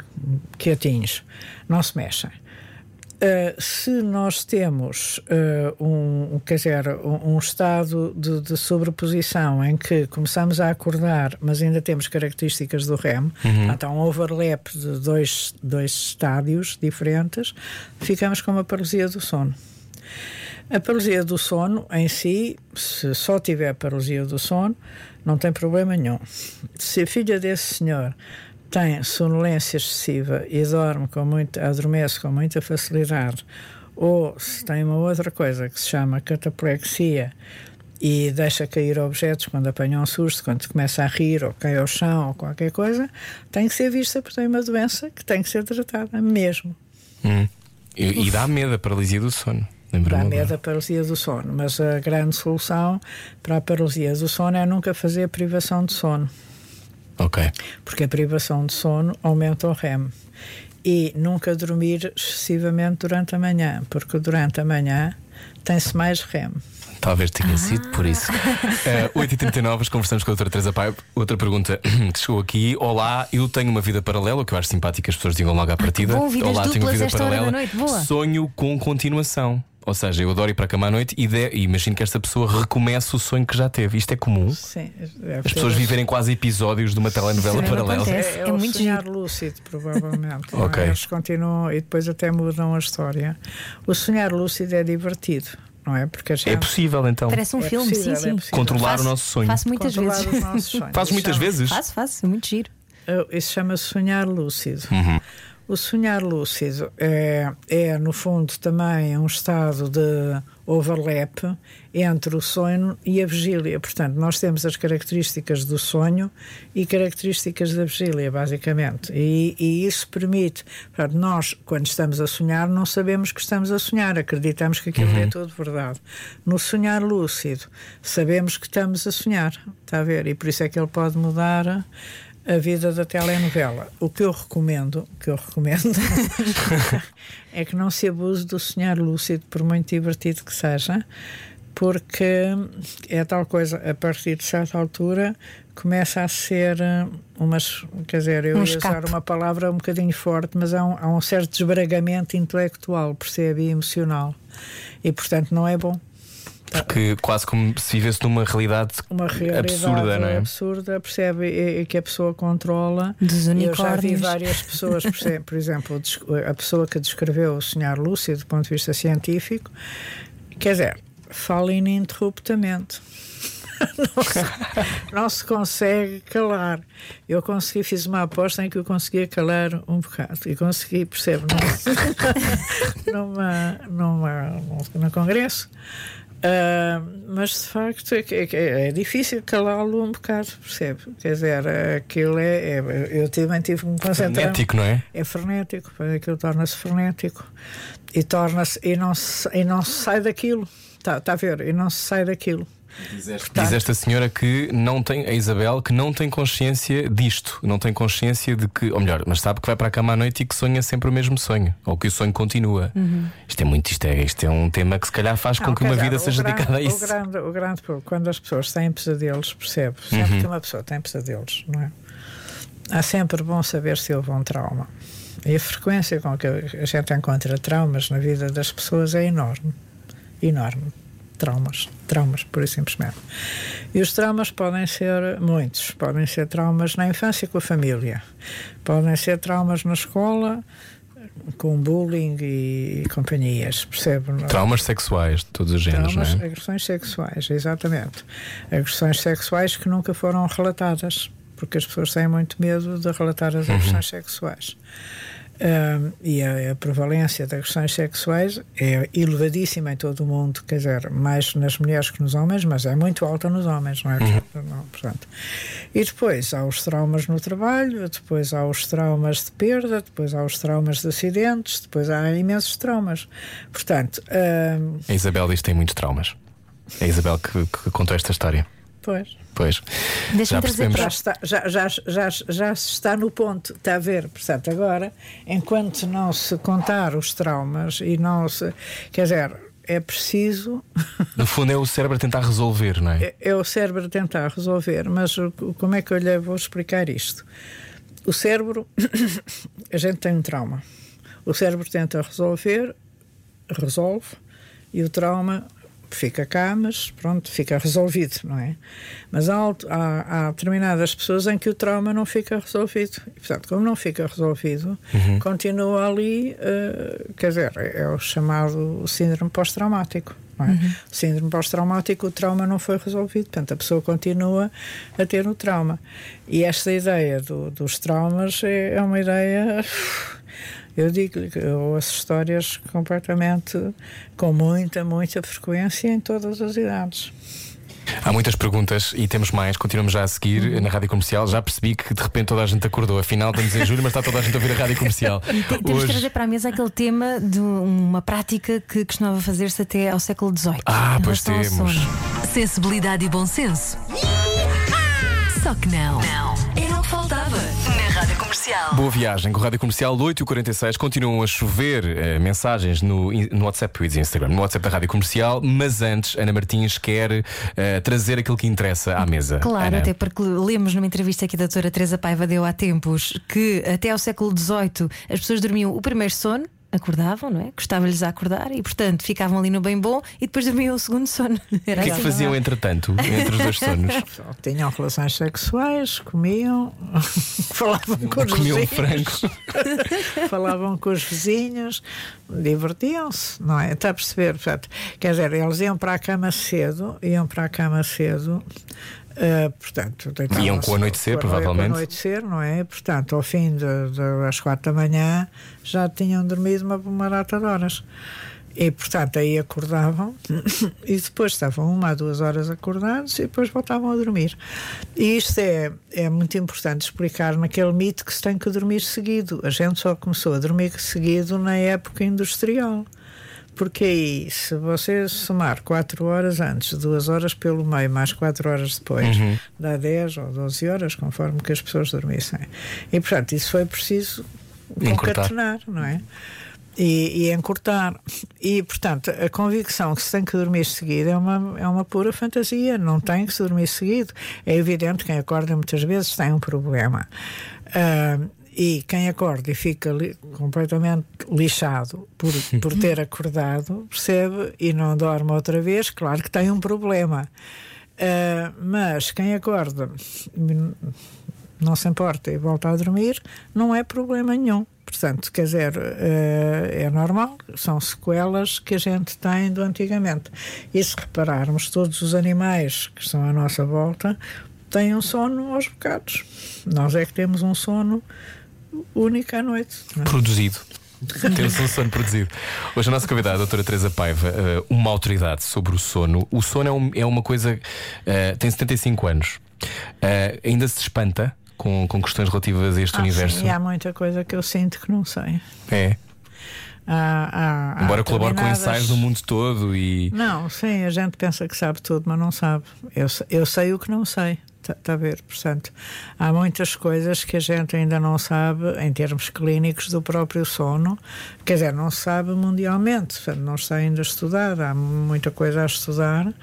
Speaker 3: quietinhos, não se mexem. Uh, se nós temos uh, um, quer dizer, um, um estado de, de, sobreposição em que começamos a acordar, mas ainda temos características do REM, uhum. então um overlap de dois, dois estádios diferentes, ficamos com uma paralisia do sono. A paralisia do sono em si, se só tiver paralisia do sono, não tem problema nenhum. Se a filha desse senhor tem sonolência excessiva e dorme com muito, adormece com muita facilidade, ou se tem uma outra coisa que se chama cataplexia e deixa cair objetos quando apanha um susto, quando começa a rir ou cai ao chão ou qualquer coisa, tem que ser vista porque tem uma doença que tem que ser tratada mesmo.
Speaker 1: Hum. E, e, dá medo a paralisia do sono.
Speaker 3: Dá medo a paralisia do sono, mas a grande solução para a paralisia do sono é nunca fazer privação de sono.
Speaker 1: Ok.
Speaker 3: Porque a privação de sono aumenta o REM. E nunca dormir excessivamente durante a manhã, porque durante a manhã tem-se mais REM.
Speaker 1: Talvez tenha ah. sido por isso. Uh, [laughs] eh, 8h39, conversamos com a doutora Teresa Pai. Outra pergunta [clears throat] que chegou aqui: Olá, eu tenho uma vida paralela, o que eu acho simpático que as pessoas digam logo à partida.
Speaker 2: Bom,
Speaker 1: Olá,
Speaker 2: tenho uma vida paralela.
Speaker 1: Sonho com continuação. Ou seja, eu adoro ir para a cama à noite e, de, e imagino que esta pessoa recomece o sonho que já teve. Isto é comum?
Speaker 3: Sim.
Speaker 1: É As pessoas viverem quase episódios de uma telenovela
Speaker 2: Sim,
Speaker 1: paralela.
Speaker 2: É, é,
Speaker 3: é, o muito sonhar giro. lúcido, provavelmente. É? ok. Eles continuam e depois até mudam a história. O sonhar lúcido é divertido. Não é? Porque
Speaker 1: gente... É possível então.
Speaker 2: Parece um
Speaker 3: é
Speaker 2: filme,
Speaker 3: possível,
Speaker 2: sim,
Speaker 3: é
Speaker 2: sim.
Speaker 1: Controlar faço, o nosso sonho.
Speaker 2: Faço muitas
Speaker 3: Controlar
Speaker 2: vezes.
Speaker 1: Faço muitas vezes?
Speaker 2: Faço, faço, é muito giro.
Speaker 3: Isso chama-se sonhar lúcido.
Speaker 1: Uhum.
Speaker 3: O sonhar lúcido é, é, no fundo, também um estado de overlap entre o sonho e a vigília. Portanto, nós temos as características do sonho e características da vigília, basicamente. E, e isso permite, portanto, nós, quando estamos a sonhar, não sabemos que estamos a sonhar, acreditamos que aquilo é uhum. é tudo verdade. No sonhar lúcido, sabemos que estamos a sonhar, está a ver? E por isso é que ele pode mudar a vida da telenovela. O que eu recomendo, que eu recomendo [laughs] é que não se abuse do sonhar lúcido, por muito divertido que seja, porque é tal coisa, a partir de certa altura começa a ser umas, quer dizer, eu um ia usar uma palavra um bocadinho forte, mas há um, há um certo desbragamento intelectual, percebe, e emocional. E portanto não é bom.
Speaker 1: Porque quase como se vivesse numa realidade,
Speaker 3: uma realidade
Speaker 1: absurda, não é?
Speaker 3: absurda, percebe? E, que a pessoa controla.
Speaker 2: Dos
Speaker 3: Eu já vi várias pessoas, por exemplo, a pessoa que descreveu o sonhar lúcido do ponto de vista científico, quer dizer, fala ininterruptamente. [laughs] não, se, não se consegue calar. Eu consegui, fiz uma aposta em que eu conseguia calar um bocado e consegui, percebe, numa, [laughs] numa, numa, num congresso. Uh, mas de facto é, é, é difícil calá-lo um bocado, percebe? Quer dizer, aquilo é. é eu também tive que me concentrar.
Speaker 1: Frenético, não é?
Speaker 3: É frenético, aquilo torna-se frenético e torna-se e não se, e não se sai daquilo. Está tá a ver? E não se sai daquilo.
Speaker 1: Diz esta senhora que não tem, a Isabel, que não tem consciência disto, não tem consciência de que, ou melhor, mas sabe que vai para a cama à noite e que sonha sempre o mesmo sonho, ou que o sonho continua.
Speaker 2: Uhum.
Speaker 1: Isto é muito, isto é, isto é um tema que se calhar faz não, com que uma vida seja
Speaker 3: grande,
Speaker 1: dedicada a isso.
Speaker 3: O grande, o grande, quando as pessoas têm pesadelos, percebe? Sempre uhum. que uma pessoa tem pesadelos, não é? Há sempre bom saber se houve um trauma. E a frequência com que a gente encontra traumas na vida das pessoas é enorme. Enorme traumas, traumas, por e simplesmente. E os traumas podem ser muitos, podem ser traumas na infância com a família, podem ser traumas na escola, com bullying e, companhias, percebe?
Speaker 1: Traumas sexuais de todos os géneros,
Speaker 3: Traumas,
Speaker 1: não é?
Speaker 3: Agressões sexuais, exatamente. Agressões sexuais que nunca foram relatadas, porque as pessoas têm muito medo de relatar as uhum. agressões uhum. sexuais. Um, e a, a, prevalência de agressões sexuais é elevadíssima em todo o mundo, quer dizer, mais nas mulheres que nos homens, mas é muito alta nos homens, não é? Uhum. Não, portanto. E depois há os traumas no trabalho, depois há os traumas de perda, depois há os traumas de acidentes, depois há imensos traumas. Portanto. Um,
Speaker 1: a Isabel diz que tem muitos traumas. É a Isabel que, que contou esta história.
Speaker 3: Pois.
Speaker 1: Pois.
Speaker 2: Deixa-me
Speaker 1: Já
Speaker 2: trazer
Speaker 1: percebemos.
Speaker 3: Já, está, já, já, já, já se está no ponto, está a ver? Portanto, agora, enquanto não se contar os traumas e não se. Quer dizer, é preciso.
Speaker 1: No fundo, é o cérebro a tentar resolver, não é?
Speaker 3: É, é o cérebro a tentar resolver, mas como é que eu lhe vou explicar isto? O cérebro, [coughs] a gente tem um trauma. O cérebro tenta resolver, resolve, e o trauma fica cá, mas pronto, fica [laughs] resolvido, não é? Mas há, há, há determinadas pessoas em que o trauma não fica resolvido. E, portanto, como não fica resolvido, continua ali, eh, quer dizer, é o chamado síndrome pós-traumático. é? O síndrome pós-traumático, o trauma não foi resolvido, portanto, a pessoa continua a ter o trauma. E esta ideia do- dos traumas é, é uma ideia. Eu digo-lhe que eu ouço histórias completamente com muita, muita frequência em todas as idades.
Speaker 1: Há muitas perguntas e temos mais. Continuamos já a seguir na rádio comercial. Já percebi que de repente toda a gente acordou. Afinal, estamos em julho, mas está toda a gente a ouvir a rádio comercial. [laughs]
Speaker 2: Tem- Temos que trazer para a mesa aquele tema de uma prática que costumava fazer-se até ao século XVIII.
Speaker 1: Ah, pois temos.
Speaker 4: Sensibilidade e bom senso. Só que não. Não. Era o que faltava Comercial.
Speaker 1: Boa viagem com a Rádio Comercial 8 e 46 Continuam a chover eh, mensagens no, no WhatsApp e Instagram, no WhatsApp da Rádio Comercial. Mas antes, Ana Martins quer eh, trazer aquilo que interessa à mesa.
Speaker 2: Claro,
Speaker 1: Ana.
Speaker 2: até porque lemos numa entrevista que a doutora Teresa Paiva deu há tempos que até ao século XVIII as pessoas dormiam o primeiro sono, acordavam, não é? Gostava-lhes a acordar e, portanto, ficavam ali no bem bom e depois dormiam o segundo sono. [laughs] Era
Speaker 1: O que é que
Speaker 2: assim.
Speaker 1: faziam entretanto, entre os dois sonos? [laughs]
Speaker 3: Tinham relações sexuais, comiam, [laughs] falavam com os
Speaker 1: Comiam
Speaker 3: vizinhos,
Speaker 1: frango.
Speaker 3: falavam com os vizinhos, divertiam-se, não é? Está a perceber? Portanto, quer dizer, eles iam para a cama cedo, iam para a cama cedo. Eh, portanto,
Speaker 1: Iam com o anoitecer, provavelmente.
Speaker 3: Com o anoitecer, não é? Portanto, ao fim de- de- das quatro da manhã já tinham dormido uma, uma data de horas. E, portanto, aí acordavam [laughs] e depois estavam uma a duas horas acordados e depois voltavam a dormir. E isto é, é muito importante explicar naquele mito que se tem que dormir seguido. A gente só começou a dormir seguido na época industrial. Porque aí, se você somar 4 horas antes, 2 horas pelo meio, mais 4 horas depois, dá 10 ou 12 horas, conforme que as pessoas dormissem. E, portanto, isso foi preciso concatenar, não é? E, e encurtar. E, portanto, a convicção que se tem que dormir seguido é uma, é uma pura fantasia. Não tem que se dormir seguido. É evidente que quem acorda muitas vezes tem um problema. Ah, e quem acorda e fica li- completamente lixado por, por [laughs] ter acordado, percebe, e não dorme outra vez, claro que tem um problema. Ah, mas quem acorda hum, não se importa e volta a dormir, não é problema nenhum. Portanto, quer dizer, eh, é normal, são sequelas que a gente tem do antigamente. E se repararmos, todos os animais que estão à nossa volta têm um sono aos bocados. Nós é que temos um sono único à noite. é?
Speaker 1: Produzido. Temos um sono produzido. Hoje a nossa convidada, a doutora Teresa Paiva, eh, uma autoridade sobre o sono. O sono é, um- é uma coisa. eh, tem 75 anos. Eh, ainda se espanta com, com questões relativas a este
Speaker 3: Ah,
Speaker 1: universo.
Speaker 3: sim, e há muita coisa que eu sinto que não sei.
Speaker 1: É.
Speaker 3: Há- há- há
Speaker 1: Embora colabore com ensaios do mundo todo e.
Speaker 3: Não, sim, a gente pensa que sabe tudo, mas não sabe. Eu, eu sei o que não sei. Está a ver? Portanto, há muitas coisas que a gente ainda não sabe em termos clínicos do próprio sono. Quer dizer, não sabe mundialmente, portanto, não está ainda estudado. Há muita coisa a estudar.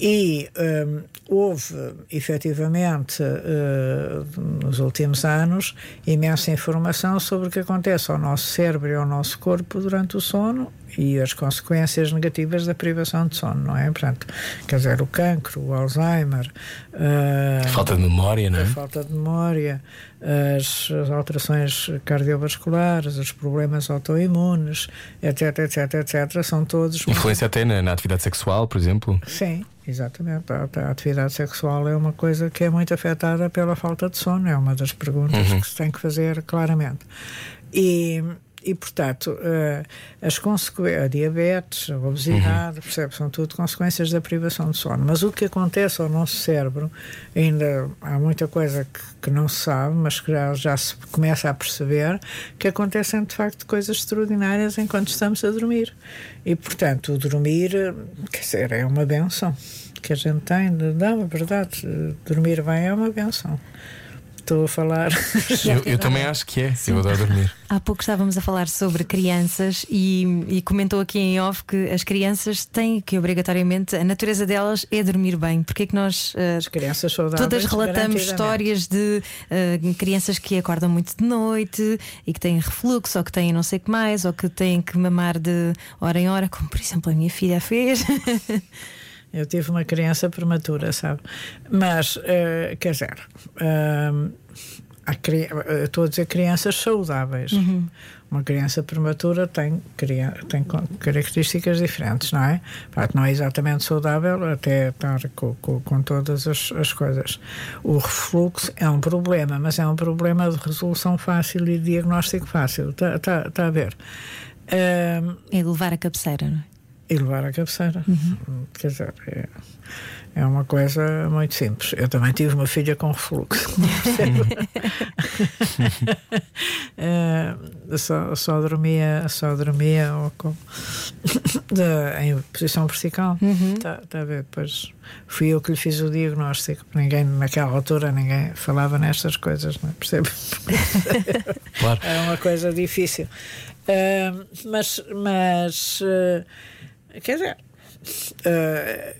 Speaker 3: E hum, houve, efetivamente, eh, nos últimos anos, imensa informação sobre o que acontece ao nosso cérebro e ao nosso corpo durante o sono e as consequências negativas da privação de sono, não é? Portanto, quer dizer, o cancro, o Alzheimer, eh,
Speaker 1: Falta de memória, não
Speaker 3: a
Speaker 1: é?
Speaker 3: falta de memória, as, alterações cardiovasculares, os problemas autoimunes, etc, etc, etc, são todos.
Speaker 1: Influência até na, na atividade sexual, por exemplo.
Speaker 3: Sim, exatamente. A, a atividade sexual é uma coisa que é muito afetada pela falta de sono, é uma das perguntas que se tem que fazer claramente. E, e, portanto, uh, as consequências, a diabetes, a obesidade, percebe, são tudo consequências da privação de sono. Mas o que acontece ao nosso cérebro, ainda há muita coisa que, que não se sabe, mas que já, já se começa a perceber, que acontecem de facto coisas extraordinárias enquanto estamos a dormir. E, portanto, o dormir, quer dizer, é uma benção que a gente tem. Não, é verdade, dormir bem é uma benção estou a falar. [laughs]
Speaker 1: Eu, eu também acho que é, sim, eu adoro dormir.
Speaker 2: Há pouco estávamos a falar sobre crianças e, e, comentou aqui em off que as crianças têm que, obrigatoriamente, a natureza delas é dormir bem. Porque é que nós uh,
Speaker 3: as crianças saudáveis,
Speaker 2: todas relatamos histórias de uh, crianças que acordam muito de noite e que têm refluxo ou que têm não sei o que mais, ou que têm que mamar de hora em hora, como por exemplo a minha filha fez. [laughs]
Speaker 3: Eu tive uma criança prematura, sabe? Mas, uh, quer dizer, uh, estou a dizer crianças saudáveis. Uhum. Uma criança prematura tem, tem características diferentes, não é? Portanto, não é exatamente saudável até estar com, com, com todas as, as, coisas. O refluxo é um problema, mas é um problema de resolução fácil e diagnóstico fácil. Está tá, tá a ver?
Speaker 2: Uh, é levar a cabeceira, não é?
Speaker 3: E levar a cabeceira. Uhum. Quer dizer, é, é, uma coisa muito simples. Eu também tive uma filha com refluxo. é, [laughs] [laughs] só, só dormia, só dormia com, de, em posição vertical. Está uhum. tá a ver? Depois fui eu que lhe fiz o diagnóstico. Ninguém, naquela altura, ninguém falava nestas coisas, não é? percebe? [laughs] claro. É uma coisa difícil. Uh, mas, mas uh, Quer dizer,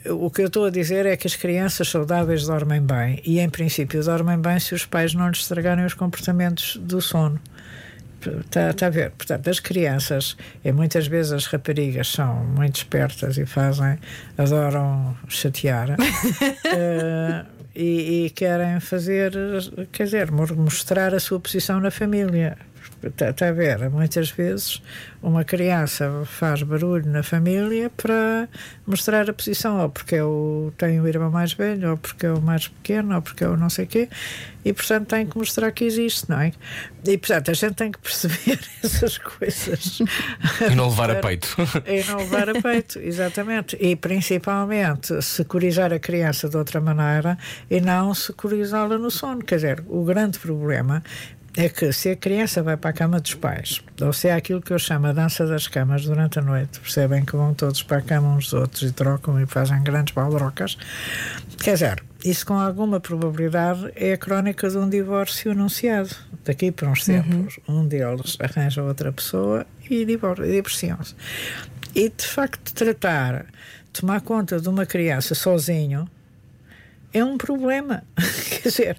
Speaker 3: uh, o que eu estou a dizer é que as crianças saudáveis dormem bem e, em princípio, dormem bem se os pais não lhes estragarem os comportamentos do sono. Está, a ver? Portanto, as crianças, e muitas vezes as raparigas são muito espertas e fazem, adoram chatear. uh, [laughs] e, e, querem fazer, quer dizer, mostrar a sua posição na família. Está, está a ver? Muitas vezes uma criança faz barulho na família para mostrar a posição, ou porque eu tenho o irmão mais velho, ou porque é o mais pequeno, ou porque eu não sei o quê, e portanto tem que mostrar que existe, não é? E portanto a gente tem que perceber [laughs] essas coisas.
Speaker 1: E não levar a peito.
Speaker 3: E não levar a peito, exatamente. E principalmente securizar a criança de outra maneira e não securizá-la no sono. Quer dizer, o grande problema é que se a criança vai para a cama dos pais, ou se é aquilo que eu chamo a dança das camas durante a noite, percebem que vão todos para a cama uns dos outros e trocam e fazem grandes baldrocas, quer dizer, isso com alguma probabilidade é a crónica de um divórcio anunciado. Daqui para uns tempos, uhum. um deles arranja outra pessoa e divorciam-se. E de facto, tratar, tomar conta de uma criança sozinho é um problema. [laughs] quer dizer,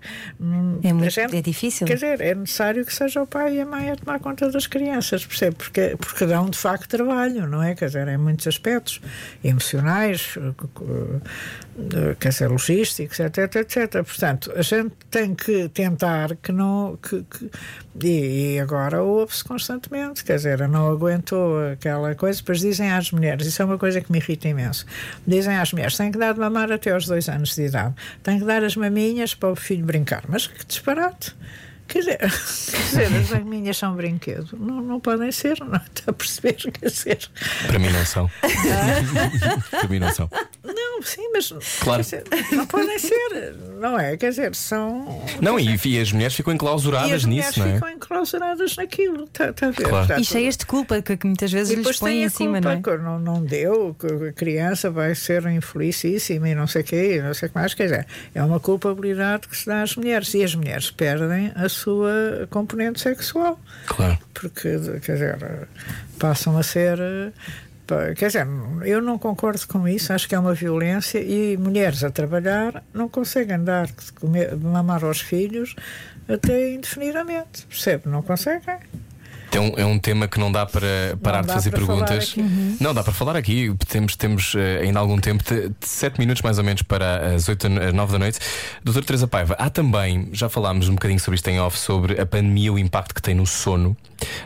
Speaker 2: é, muito, gente, é difícil.
Speaker 3: Quer dizer, é necessário que seja o pai e a mãe a tomar conta das crianças, percebe? Porque, porque dão de facto trabalho, não é? Quer dizer, em muitos aspectos emocionais, quer dizer, logísticos, etc, etc. Portanto, a gente tem que tentar que não. Que, que e, e, agora ouve-se constantemente, quer dizer, não aguentou aquela coisa. Depois dizem às mulheres, isso é uma coisa que me irrita imenso. Dizem às mulheres: têm que dar de mamar até aos dois anos de idade, têm que dar as maminhas para o filho brincar. Mas que disparate! Quer dizer, quer dizer, as minhas são brinquedo. Não, não podem ser, não está a perceber? Quer dizer.
Speaker 1: Para mim não são. Para mim não são.
Speaker 3: Não, sim, mas
Speaker 1: claro.
Speaker 3: Dizer, não podem ser, não é? Quer dizer, são.
Speaker 1: Não, e, e as mulheres ficam enclausuradas nisso,
Speaker 3: não
Speaker 1: é?
Speaker 3: ficam enclausuradas naquilo, está tá a ver?
Speaker 2: Claro. Portanto, e cheias de culpa que, que muitas vezes lhes põem em cima, não é?
Speaker 3: Que não, não deu, que a criança vai ser infelicíssima e não sei o quê, não sei o que mais. Quer dizer, é uma culpabilidade que se dá às mulheres e as mulheres perdem a sua componente sexual.
Speaker 1: Claro.
Speaker 3: Porque, quer dizer, passam a ser. Quer dizer, eu não concordo com isso, acho que é uma violência e mulheres a trabalhar não conseguem dar de, comer, de mamar aos filhos até indefinidamente, percebe? Não conseguem.
Speaker 1: É um, é um tema que não dá para parar de fazer perguntas. Uhum. Não dá para falar aqui. Temos, temos uh, ainda algum tempo, sete minutos mais ou menos para as oito, às nove da noite. Doutora Teresa Paiva, há também, já falámos um bocadinho sobre isto em off, sobre a pandemia, o impacto que tem no sono.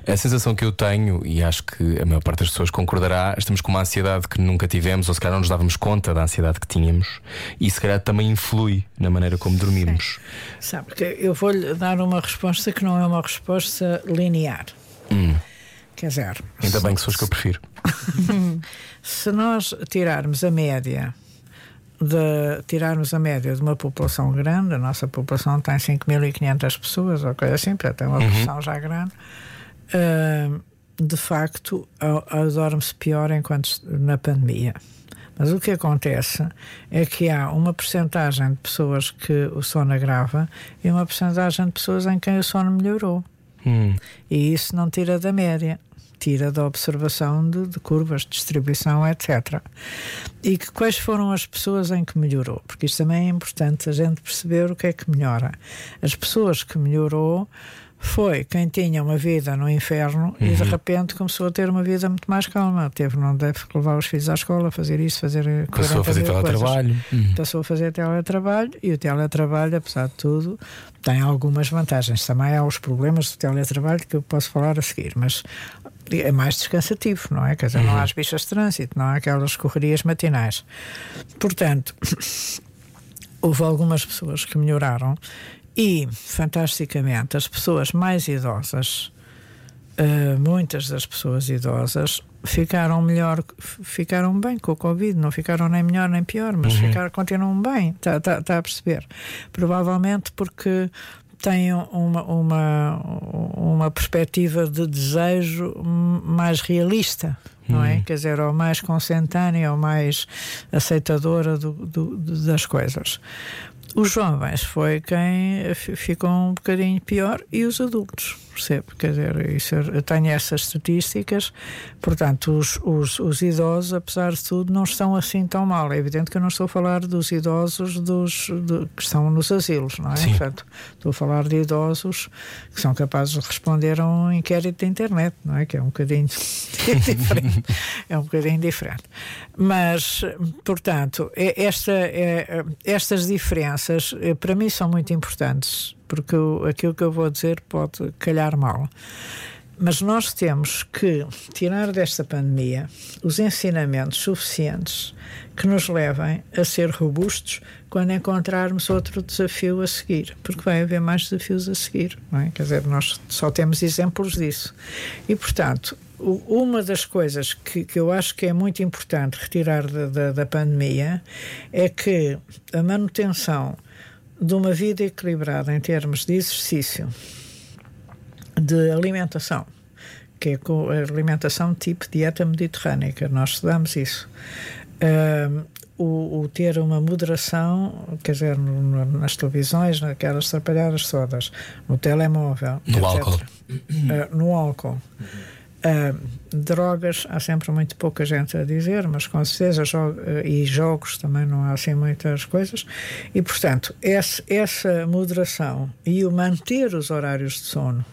Speaker 1: A sensação que eu tenho, e acho que a maior parte das pessoas concordará, estamos com uma ansiedade que nunca tivemos, ou se calhar não nos dávamos conta da ansiedade que tínhamos, e se calhar também influi na maneira como dormimos.
Speaker 3: Sabe, que eu vou-lhe dar uma resposta que não é uma resposta linear.
Speaker 1: Hum.
Speaker 3: Quer dizer,
Speaker 1: Ainda bem que são os que eu prefiro. [laughs]
Speaker 3: se nós tirarmos a média de tirarmos a média de uma população grande, a nossa população tem 5.500 pessoas ou coisa assim, portanto é uma população já grande. ah, de facto, a- a- dorme-se pior enquanto na pandemia. Mas o que acontece é que há uma percentagem de pessoas que o sono agrava e uma percentagem de pessoas em quem o sono melhorou.
Speaker 1: Hum.
Speaker 3: E isso não tira da média, tira da observação de, de curvas, distribuição, etc. E que quais foram as pessoas em que melhorou? Porque isto também é importante a gente perceber o que é que melhora. As pessoas que melhorou foi quem tinha uma vida no inferno e de repente começou a ter uma vida muito mais calma. Teve, não deve levar os filhos à escola, fazer isso, fazer.
Speaker 1: Passou a
Speaker 3: 40
Speaker 1: fazer teletrabalho. Hum.
Speaker 3: passou a fazer teletrabalho e o teletrabalho, apesar de tudo, tem algumas vantagens. Também há os problemas do teletrabalho que eu posso falar a seguir, mas é mais descansativo, não é? Quer dizer, não há as bichas de trânsito, não há aquelas correrias matinais. Portanto, [coughs] houve algumas pessoas que melhoraram e, fantasticamente, as pessoas mais idosas, eh, muitas das pessoas idosas ficaram melhor, ficaram bem com o Covid, não ficaram nem melhor nem pior, mas ficaram, continuam bem, está tá, tá a perceber. Provavelmente porque têm uma, uma, uma perspectiva de desejo mais realista. Não é? Quer dizer, ou mais consentânea, ou mais aceitadora do- do- das coisas. Os jovens foi quem ficou um bocadinho pior e os adultos, percebe? Quer dizer, isso, eu tenho essas estatísticas, portanto, os, os, os idosos, apesar de tudo, não estão assim tão mal. É evidente que eu não estou a falar dos idosos dos, do- que estão nos asilos, não é?
Speaker 1: Sim.
Speaker 3: Portanto, estou a falar de idosos que são capazes de responder a um inquérito da internet, não é? Que é um bocadinho [laughs] diferente. É um bocadinho diferente. Mas, portanto, é- esta, é- estas diferenças eh, para mim são muito importantes, porque aquilo que eu vou dizer pode calhar mal. Mas nós temos que tirar desta pandemia os ensinamentos suficientes que nos levem a ser robustos quando encontrarmos outro desafio a seguir, porque vai haver mais desafios a seguir, não é? Quer dizer, nós só temos exemplos disso. E, portanto, uma das coisas que, que eu acho que é muito importante retirar da, da, da pandemia é que a manutenção de uma vida equilibrada em termos de exercício, de alimentação, que é a alimentação tipo dieta mediterrânica, nós estudamos isso. Ahm, o, o ter uma moderação, quer dizer, nas televisões, naquelas atrapalhadas todas, no telemóvel,
Speaker 1: No
Speaker 3: etc.
Speaker 1: álcool.
Speaker 3: Ah, no álcool. Ah, drogas, há sempre muito pouca gente a dizer, mas com certeza, jo- ah, e jogos também não há assim muitas coisas. E, portanto, esse- essa moderação e o manter os horários de sono,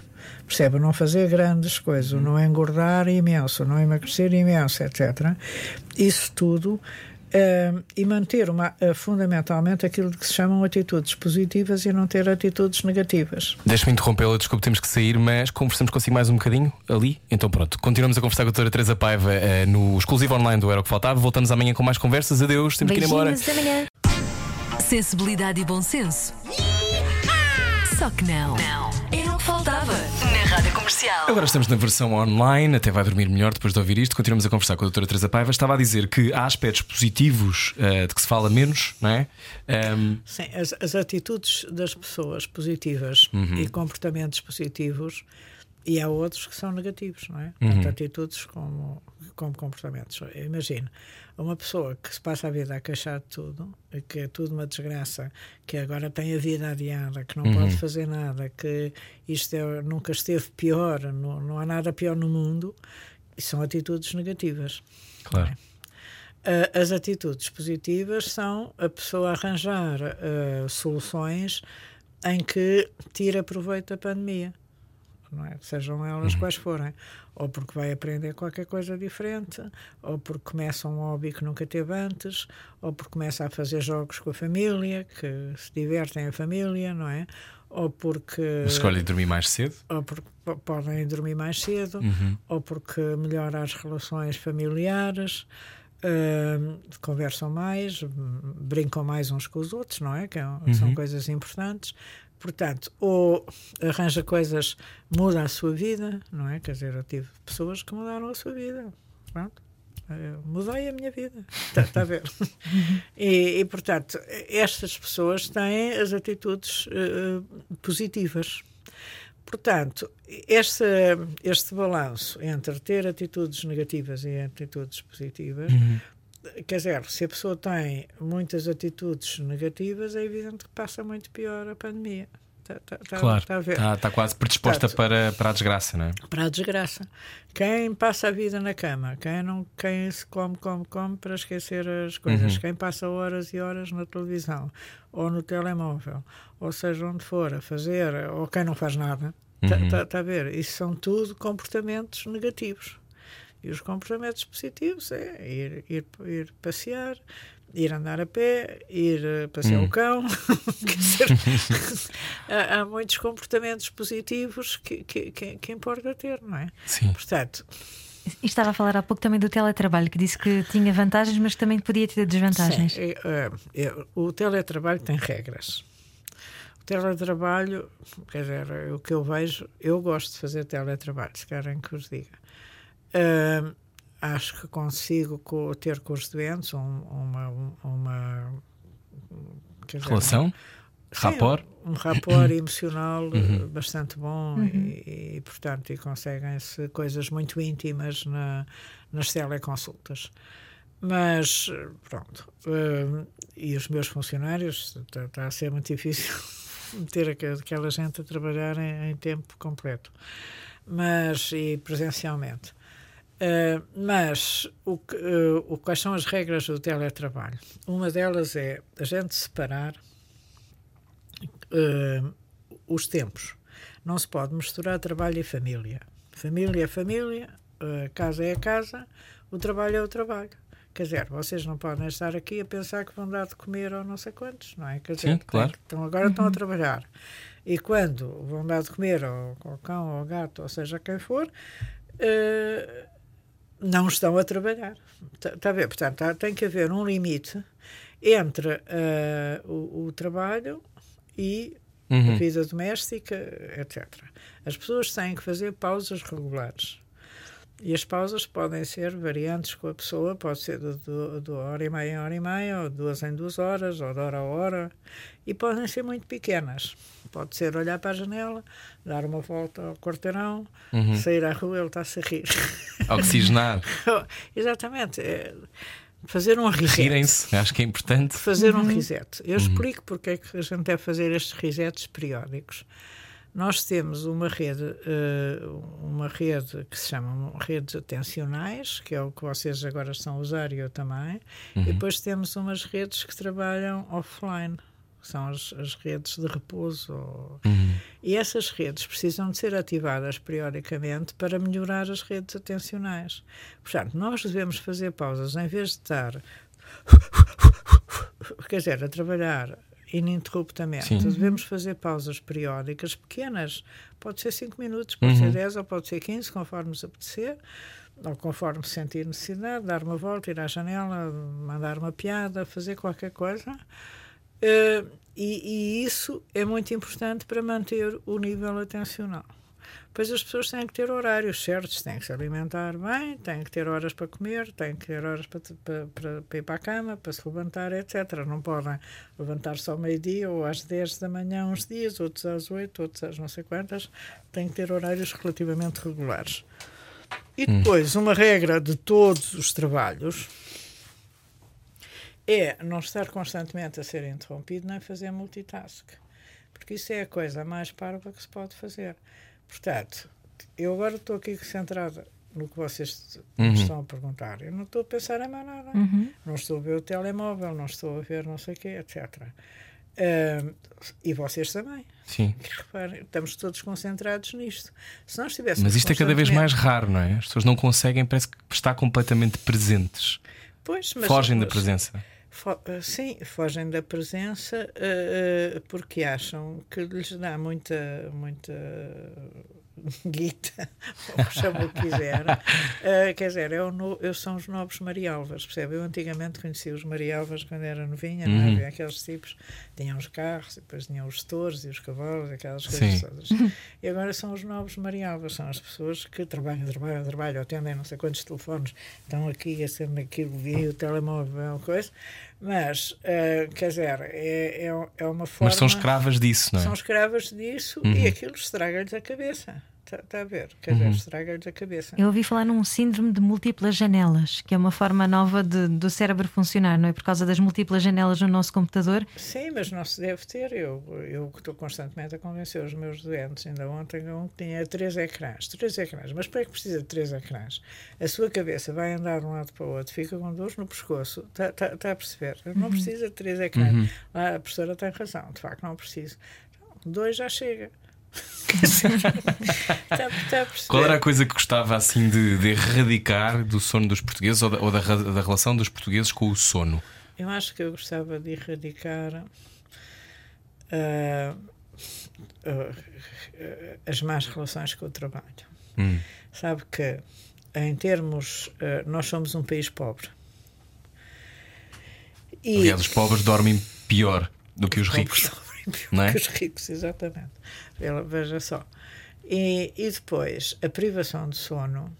Speaker 3: percebe? Não fazer grandes coisas, o não engordar imenso, não emagrecer imenso, etc. Isso tudo. Ah, e manter uma, ah, fundamentalmente aquilo que se chamam atitudes positivas e não ter atitudes negativas.
Speaker 1: Deixa-me interrompê-la, desculpe, temos que sair, mas conversamos consigo mais um bocadinho ali. Então pronto, continuamos a conversar com a doutora Teresa Paiva eh, no exclusivo online do Era o que Faltava. Voltamos amanhã com mais conversas. Adeus, temos que ir embora.
Speaker 2: Beijinhos.
Speaker 4: Sensibilidade e bom senso. Só que não. Não. Comercial.
Speaker 1: Agora estamos na versão online, até vai dormir melhor depois de ouvir isto. Continuamos a conversar com a doutora Teresa Paiva. Estava a dizer que há aspectos positivos eh, de que se fala menos, não é? Ehm,
Speaker 3: Sim, as, as atitudes das pessoas positivas e comportamentos positivos, e há outros que são negativos, não é? Tanto atitudes como, como comportamentos. Imagino, uma pessoa que se passa a vida a queixar de tudo, que é tudo uma desgraça, que agora tem a vida adiada, que não pode fazer nada, que isto é- nunca esteve pior, não, não há nada pior no mundo, e são atitudes negativas.
Speaker 1: claro.
Speaker 3: Uh, as atitudes positivas são a pessoa arranjar uh, soluções em que tira proveito da pandemia, não é? sejam elas quais forem. Ou porque vai aprender qualquer coisa diferente, ou porque começa um hobby que nunca teve antes, ou porque começa a fazer jogos com a família, que se divertem a família, não é? Ou porque
Speaker 1: Escolhe dormir mais cedo.
Speaker 3: ou porque po- podem dormir mais cedo,
Speaker 1: Uhum.
Speaker 3: ou porque melhora as relações familiares, hum, conversam mais, brincam mais uns com os outros, não é? Que é-
Speaker 1: Uhum.
Speaker 3: são coisas importantes. Portanto, ou arranja coisas, muda a sua vida, não é? Quer dizer, eu tive pessoas que mudaram a sua vida. Pronto. Eh, mudei a minha vida. Está [laughs] tá a ver? [laughs] e, e, portanto, estas pessoas têm as atitudes uh, positivas. Portanto, este, este balanço entre ter atitudes negativas e atitudes positivas, uhum. Quer dizer, se a pessoa tem muitas atitudes negativas, é evidente que passa muito pior a pandemia.
Speaker 1: Tá, tá, claro, está tá, tá quase predisposta para, para a desgraça, não é?
Speaker 3: Para a desgraça. Quem passa a vida na cama, quem não quem se come, come, come para esquecer as coisas, uhum. quem passa horas e horas na televisão ou no telemóvel, ou seja onde for, a fazer, ou quem não faz nada, está uhum. tá a ver? Isso são tudo comportamentos negativos. E os comportamentos positivos é ir, ir, ir passear, ir andar a pé, ir eh, passear hum. o cão. [laughs] dizer, [laughs] há, há, muitos comportamentos positivos que, que, que, que, importa ter, não é?
Speaker 1: Sim.
Speaker 3: Portanto.
Speaker 2: E estava a falar há pouco também do teletrabalho, que disse que tinha vantagens, mas também podia ter desvantagens.
Speaker 3: Sim, é, é, o teletrabalho tem regras. O teletrabalho, quer dizer, o que eu vejo, eu gosto de fazer teletrabalho, se querem que os diga. Uh, acho que consigo ter com os doentes uma, uma
Speaker 1: dizer, relação,
Speaker 3: rapor, um, um rapor [laughs] emocional uhum. bastante bom uhum. e, e, portanto, e conseguem-se coisas muito íntimas na, nas teleconsultas. Mas, pronto, uh, e os meus funcionários, está, tá a ser muito difícil [laughs] meter aquela gente a trabalhar em, em tempo completo, mas e presencialmente. Uh, mas o, uh, o, quais são as regras do teletrabalho? Uma delas é a gente separar uh, os tempos. Não se pode misturar trabalho e família. Família é família, casa é casa, o trabalho é o trabalho. Quer dizer, vocês não podem estar aqui a pensar que vão dar de comer ou não sei quantos, não é? Quer dizer,
Speaker 1: Sim, claro.
Speaker 3: então agora uhum. estão a uhum. trabalhar. E quando vão dar de comer ao, ao cão ao gato, ou seja, quem for, uh, não estão a trabalhar. Está tá a ver? Portanto, tá, tem que haver um limite entre uh, o, o, trabalho e uhum. a vida doméstica, etc. As pessoas têm que fazer pausas regulares. E as pausas podem ser variantes com a pessoa, pode ser de, de, de, hora e meia em hora e meia, ou duas em duas horas, ou de hora a hora, e podem ser muito pequenas. Pode ser olhar para a janela, dar uma volta ao quarteirão, uhum. sair à rua, ele está-se a rir.
Speaker 1: Oxigenar. [laughs]
Speaker 3: Exatamente. É fazer um reset.
Speaker 1: Rirem-se, acho que é importante.
Speaker 3: Fazer um uhum. reset. Eu uhum. explico porque é que a gente deve fazer estes resets periódicos. Nós temos uma rede, eh, uma rede que se chama redes atencionais, que é o que vocês agora estão a usar e eu também, uhum. e depois temos umas redes que trabalham offline, são as, as redes de repouso. Uhum. E essas redes precisam de ser ativadas periodicamente para melhorar as redes atencionais. Portanto, nós devemos fazer pausas em vez de estar [laughs] quer dizer, a trabalhar ininterruptamente. Sim. Devemos fazer pausas periódicas pequenas. Pode ser 5 minutos, pode uhum. ser 10 ou pode ser 15, conforme nos apetecer, ou conforme sentir necessidade, dar uma volta, ir à janela, mandar uma piada, fazer qualquer coisa. Uh, e, e, isso é muito importante para manter o nível atencional. Pois as pessoas têm que ter horários certos, têm que se alimentar bem, têm que ter horas para comer, têm que ter horas para, para, para, para ir para a cama, para se levantar, etc. Não podem levantar só ao meio-dia ou às 10 da manhã uns dias, outros às 8, outros às não sei quantas. Têm que ter horários relativamente regulares. E depois, uma regra de todos os trabalhos é não estar constantemente a ser interrompido nem fazer multitask. Porque isso é a coisa mais parva que se pode fazer. Portanto, eu agora estou aqui centrada no que vocês uhum. estão a perguntar. Eu não estou a pensar em mais nada. Uhum. Não estou a ver o telemóvel, não estou a ver não sei o quê, etc. Uh, e vocês também.
Speaker 1: Sim. [laughs]
Speaker 3: Reparem, estamos todos concentrados nisto. Se nós estivéssemos.
Speaker 1: Mas isto é cada vez mais raro, não é? As pessoas não conseguem, parece que estar completamente presentes.
Speaker 3: Pois, mas,
Speaker 1: Fogem mas, da presença.
Speaker 3: Fo eh, sim, fogem da presença uh, uh, porque acham que lhes dá muita, muita guita, [laughs] ou chama o que quiser. Uh, quer dizer, eu, no, eu são os novos Marialvas, percebe? Eu antigamente conhecia os Marialvas quando era novinha, uhum. não é? aqueles tipos, tinham os carros, depois tinham os touros e os cavalos, aquelas coisas Sim. todas. E agora são os novos Marialvas, são as pessoas que trabalham, trabalham, trabalham, atendem não sei quantos telefones, estão aqui, acendem aquilo, via o telemóvel, coisa. Mas, uh, quer dizer, é, é, é, uma forma.
Speaker 1: Mas são escravas disso, não é?
Speaker 3: São escravas disso uhum. e aquilo estraga-lhes a cabeça. Está tá a ver? Quer dizer, uhum. estraga-lhes a cabeça.
Speaker 2: Eu ouvi falar num síndrome de múltiplas janelas, que é uma forma nova de, do cérebro funcionar, não é? Por causa das múltiplas janelas no nosso computador.
Speaker 3: Sim, mas não se deve ter. Eu, eu estou constantemente a convencer os meus doentes. Ainda ontem um que tinha três ecrãs. Três ecrãs. Mas para que precisa de três ecrãs? A sua cabeça vai andar de um lado para o outro, fica com dores no pescoço. Está tá, tá a perceber? Não uhum. precisa de três ecrãs. Uhum. Ah, a professora tem razão. De facto, não preciso. Dois já chega. [laughs]
Speaker 1: Qual era a coisa que gostava assim de, de erradicar do sono dos portugueses ou, da, ou da, da, relação dos portugueses com o sono?
Speaker 3: Eu acho que eu gostava de erradicar uh, uh, as más relações com o trabalho. Hum. Sabe que, em termos, uh, nós somos um país pobre.
Speaker 1: E... Aliás, os pobres dormem pior do que os ricos
Speaker 3: não é? que [laughs] os ricos, exatamente. Veja só. E, e depois, a privação de sono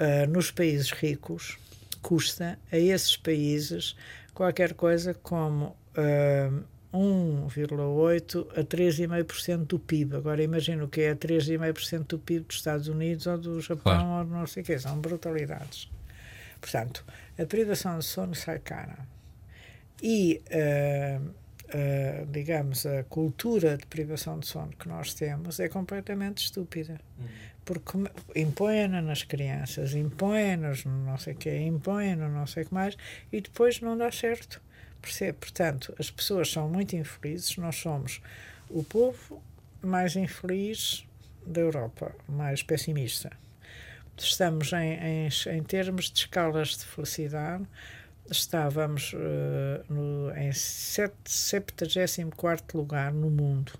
Speaker 3: uh, nos países ricos custa a esses países qualquer coisa como uh, 1,8% a 3,5% do PIB. Agora imagino o que é 3,5% do PIB dos Estados Unidos ou do Japão claro. ou não sei o que, são brutalidades. Portanto, a privação de sono sai cara. E uh, uh, digamos, a cultura de privação de sono que nós temos é completamente estúpida. Uhum. Porque impõe-na nas crianças, impõe-nos no não sei o quê, impõe no não sei o que mais, e depois não dá certo. Percebe? Portanto, as pessoas são muito infelizes, nós somos o povo mais infeliz da Europa, mais pessimista. Estamos em, em, em termos de escalas de felicidade estávamos uh, no, em 74 lugar no mundo.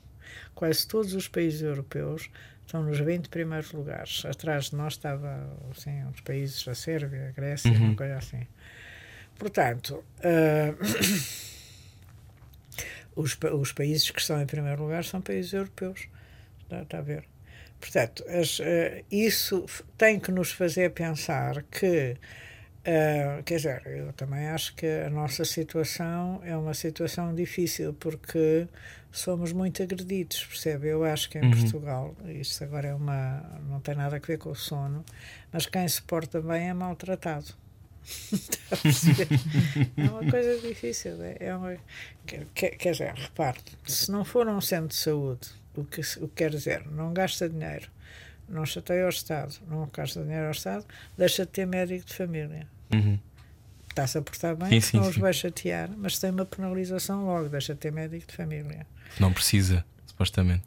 Speaker 3: Quase todos os países europeus estão nos 20 primeiros lugares. Atrás de nós estava assim, os países da Sérvia, a Grécia, uhum. uma coisa assim. Portanto, uh, [coughs] os, os países que estão em primeiro lugar são países europeus. Está, está a ver? Portanto, as, uh, isso tem que nos fazer pensar que Uh, quer dizer, eu também acho que a nossa situação é uma situação difícil porque somos muito agredidos, percebe? Eu acho que em uhum. Portugal, isto agora é uma. não tem nada a ver com o sono, mas quem se porta bem é maltratado. [laughs] é uma coisa difícil. É, é uma, quer, quer dizer, repare, se não for um centro de saúde, o que, o que quer dizer, não gasta dinheiro, não chateia ao Estado, não gasta dinheiro ao Estado, deixa de ter médico de família. Uhum. Está-se a portar bem, sim, sim, não os vai chatear, mas tem uma penalização logo, deixa de ter médico de família.
Speaker 1: Não precisa, supostamente.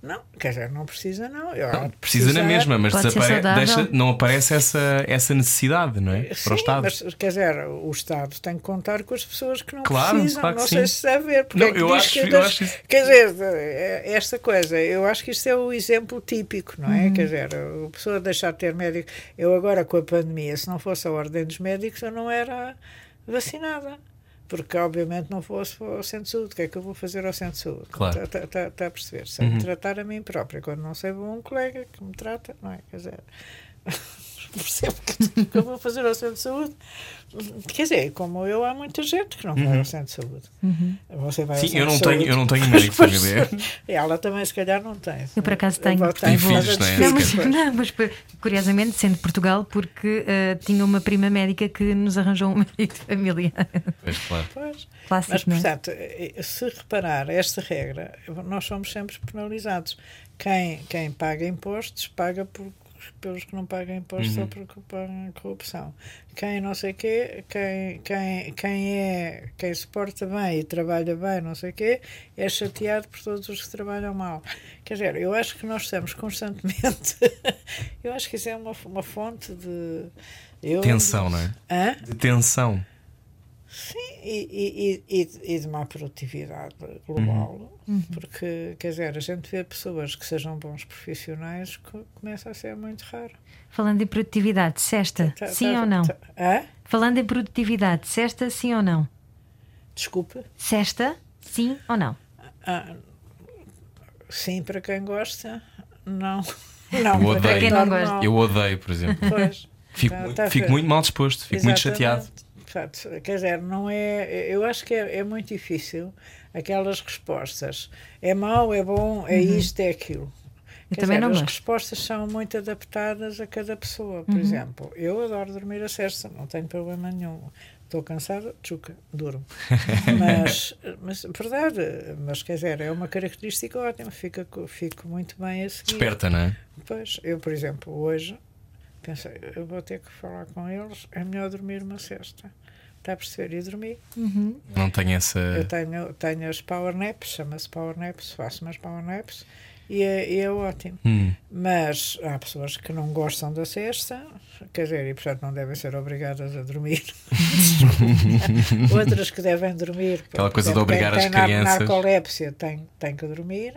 Speaker 3: Não, quer dizer, não precisa, não.
Speaker 1: Eu, não precisa na mesma, mas deixa, não aparece essa, essa necessidade, não é?
Speaker 3: Sim, Para o Estado. Mas, quer dizer, o Estado tem que contar com as pessoas que não claro, precisam. Claro que não sim. sei se está a ver. Porque não, é eu, acho, que, eu acho isso. Quer dizer, é, esta coisa, eu acho que isto é o exemplo típico, não é? Uhum. Quer dizer, a pessoa deixar de ter médico. Eu agora com a pandemia, se não fosse a ordem dos médicos, eu não era vacinada porque obviamente não fosse ao centro de saúde. O que é que eu vou fazer ao centro de saúde? Claro. Está tá, tá, tá a perceber? Sei uhum. tratar a mim própria. Quando não sei, vou a um colega que me trata, não é? Quer dizer, [laughs] percebo que eu vou fazer ao centro de saúde. Quer dizer, como eu, há muita gente que não vai uhum. ao centro de saúde. Uhum.
Speaker 1: Você vai Sim, eu não, tenho, eu não tenho médico familiar. [laughs]
Speaker 3: Ela também, se calhar, não tem.
Speaker 2: Eu, por acaso, tenho. Eu
Speaker 1: tenho filhos, não, é?
Speaker 2: não, mas, não, mas curiosamente, sendo Portugal, porque uh, tinha uma prima médica que nos arranjou um [laughs] médico de família.
Speaker 1: Pois, claro.
Speaker 3: Pois. Clássico, mas, é? portanto, eh, se reparar esta regra, nós somos sempre penalizados. Quem, quem paga impostos paga por pelos que não pagam impostos uhum. ou porque pagam corrupção. Quem não sei quê, quem, quem, quem é, quem se porta bem e trabalha bem, não sei quê, é chateado por todos os que trabalham mal. Quer dizer, eu acho que nós estamos constantemente. [laughs] eu acho que isso é uma, uma fonte de. Eu,
Speaker 1: tensão, não é?
Speaker 3: Hã?
Speaker 1: De tensão.
Speaker 3: Sim, e, e, e, e de má produtividade global, porque, quer dizer, a gente vê pessoas que sejam bons profissionais co- começa a ser muito raro.
Speaker 2: Falando em produtividade, sexta,
Speaker 3: Tá-
Speaker 2: sim
Speaker 3: tá-
Speaker 2: ou não?
Speaker 3: tá- Hã?
Speaker 2: Falando em produtividade, sexta, sim ou não?
Speaker 3: Desculpa.
Speaker 2: Sexta, sim ou não?
Speaker 3: Ah, sim, para quem gosta, não.
Speaker 1: Eu
Speaker 3: Não,
Speaker 1: odeio.
Speaker 3: para
Speaker 2: quem não gosta.
Speaker 1: Eu odeio, por exemplo.
Speaker 3: Pois.
Speaker 1: Fico,
Speaker 3: Tá-
Speaker 1: muito,
Speaker 3: tá
Speaker 1: fico muito mal disposto, fico muito
Speaker 3: Exatamente.
Speaker 1: chateado.
Speaker 3: Portanto, quer dizer, não é. Eu acho que é, é muito difícil aquelas respostas. É mau, é bom, é isto, é aquilo. Quer
Speaker 2: também
Speaker 3: dizer,
Speaker 2: não
Speaker 3: as
Speaker 2: gosto.
Speaker 3: respostas são muito adaptadas a cada pessoa. Por exemplo, eu adoro dormir a sexta, não tenho problema nenhum. Estou cansada, tchuca, durmo. [laughs] mas, mas, verdade, mas quer dizer, é uma característica ótima, fica, co- fico muito bem a seguir.
Speaker 1: Desperta, não é?
Speaker 3: Pois, eu, por exemplo, hoje pensei, eu vou ter que falar com eles, é melhor dormir uma sexta. Está a perceber? E dormi.
Speaker 1: Não tenho essa.
Speaker 3: Eu tenho, tenho as power naps, chama-se power naps, faço umas power naps e é, e é ótimo.
Speaker 1: Hum.
Speaker 3: Mas há pessoas que não gostam da sexta, quer dizer, e portanto não devem ser obrigadas a dormir. [laughs] Outras que devem dormir.
Speaker 1: Aquela coisa de obrigar
Speaker 3: quem
Speaker 1: as
Speaker 3: tem
Speaker 1: crianças.
Speaker 3: narcolépsia tem, tem que dormir.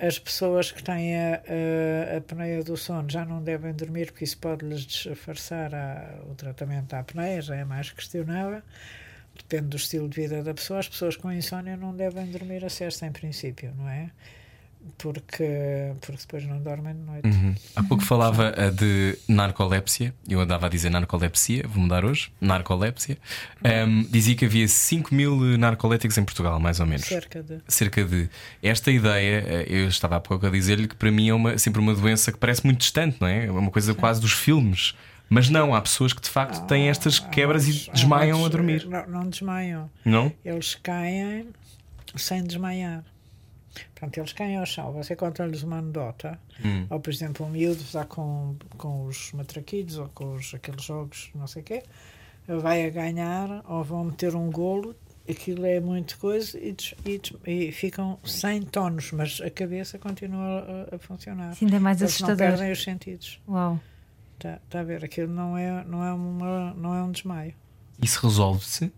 Speaker 3: As pessoas que têm a, a, a apneia do sono já não devem dormir porque isso pode-lhes disfarçar a- o tratamento da apneia, já é mais questionável. Depende do estilo de vida da pessoa. As pessoas com insónia não devem dormir a sexta, em princípio, não é? Porque, porque depois não dormem de noite.
Speaker 1: Uhum. Há pouco falava ah, de narcolépsia, eu andava a dizer narcolepsia, vou mudar hoje, narcolépsia. Ahm, dizia que havia 5 mil narcoléticos em Portugal, mais ou menos.
Speaker 3: Cerca de.
Speaker 1: Cerca de. Esta ideia, eh, eu estava há pouco a dizer-lhe que para mim é uma, sempre uma doença que parece muito distante, não é? É uma coisa quase dos filmes. Mas não, há pessoas que de facto têm estas quebras e desmaiam a dormir.
Speaker 3: Não, não desmaiam.
Speaker 1: Não?
Speaker 3: Eles caem sem desmaiar. Portanto, eles caem ao chão. Você conta-lhes uma anedota,
Speaker 1: Hum.
Speaker 3: ou por exemplo, um miúdo está com, com os matraquitos ou com os, aqueles jogos, não sei o quê, vai a ganhar ou vão meter um golo, aquilo é muito coisa e, des- e des- e ficam sem tonos, mas a cabeça continua a, a funcionar.
Speaker 2: Isso ainda é mais
Speaker 3: Eles não
Speaker 2: assustador.
Speaker 3: perdem os sentidos.
Speaker 2: Uau.
Speaker 3: Está tá a ver? Aquilo não é, não, é uma, não é um desmaio.
Speaker 1: Isso resolve-se?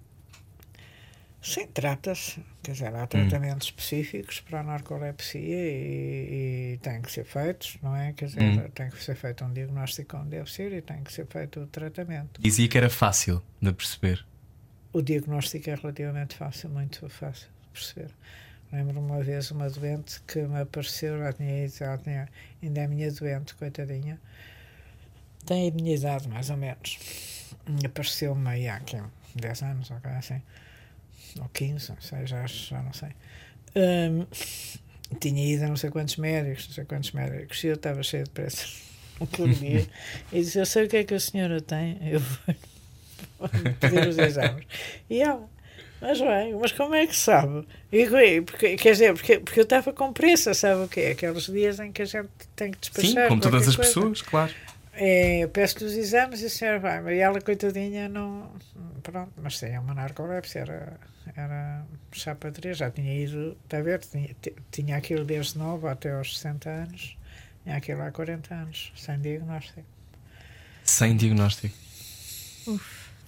Speaker 3: Sim, trata-se. Quer dizer, há tratamentos específicos para a narcolepsia e, e têm que ser feitos, não é? Quer dizer, tem que ser feito um diagnóstico onde deve ser e tem que ser feito o tratamento.
Speaker 1: Dizia que era fácil de perceber.
Speaker 3: O diagnóstico é relativamente fácil, muito fácil de perceber. Lembro-me uma vez uma doente que me apareceu, já tinha ido, já tinha, ainda é minha doente, coitadinha, tem a minha idade mais ou menos. Apareceu-me aí há aqui 10 anos, ou coisa assim, ou 15, não sei, já, já não sei. Hum, tinha ido a não sei quantos médicos, não sei quantos médicos, e eu estava cheio de pressa [laughs] naquele dia. E disse: Eu sei o que é que a senhora tem, eu vou [laughs] pedir os exames. E ela, mas bem, mas como é que sabe? E porque, quer dizer, porque, porque eu estava com pressa, sabe o quê? Aqueles dias em que a gente tem que despachar.
Speaker 1: Sim, como todas as
Speaker 3: coisa.
Speaker 1: pessoas, claro.
Speaker 3: É, eu peço-lhe os exames e a senhora vai, mas ela, coitadinha, não. Pronto, mas sim, é uma narcolepsia, era, era chapa 3, já tinha ido, está a ver? Tinha, ti- tinha aquilo desde novo até aos 60 anos, tinha aquilo há 40 anos, sem diagnóstico.
Speaker 1: Sem diagnóstico.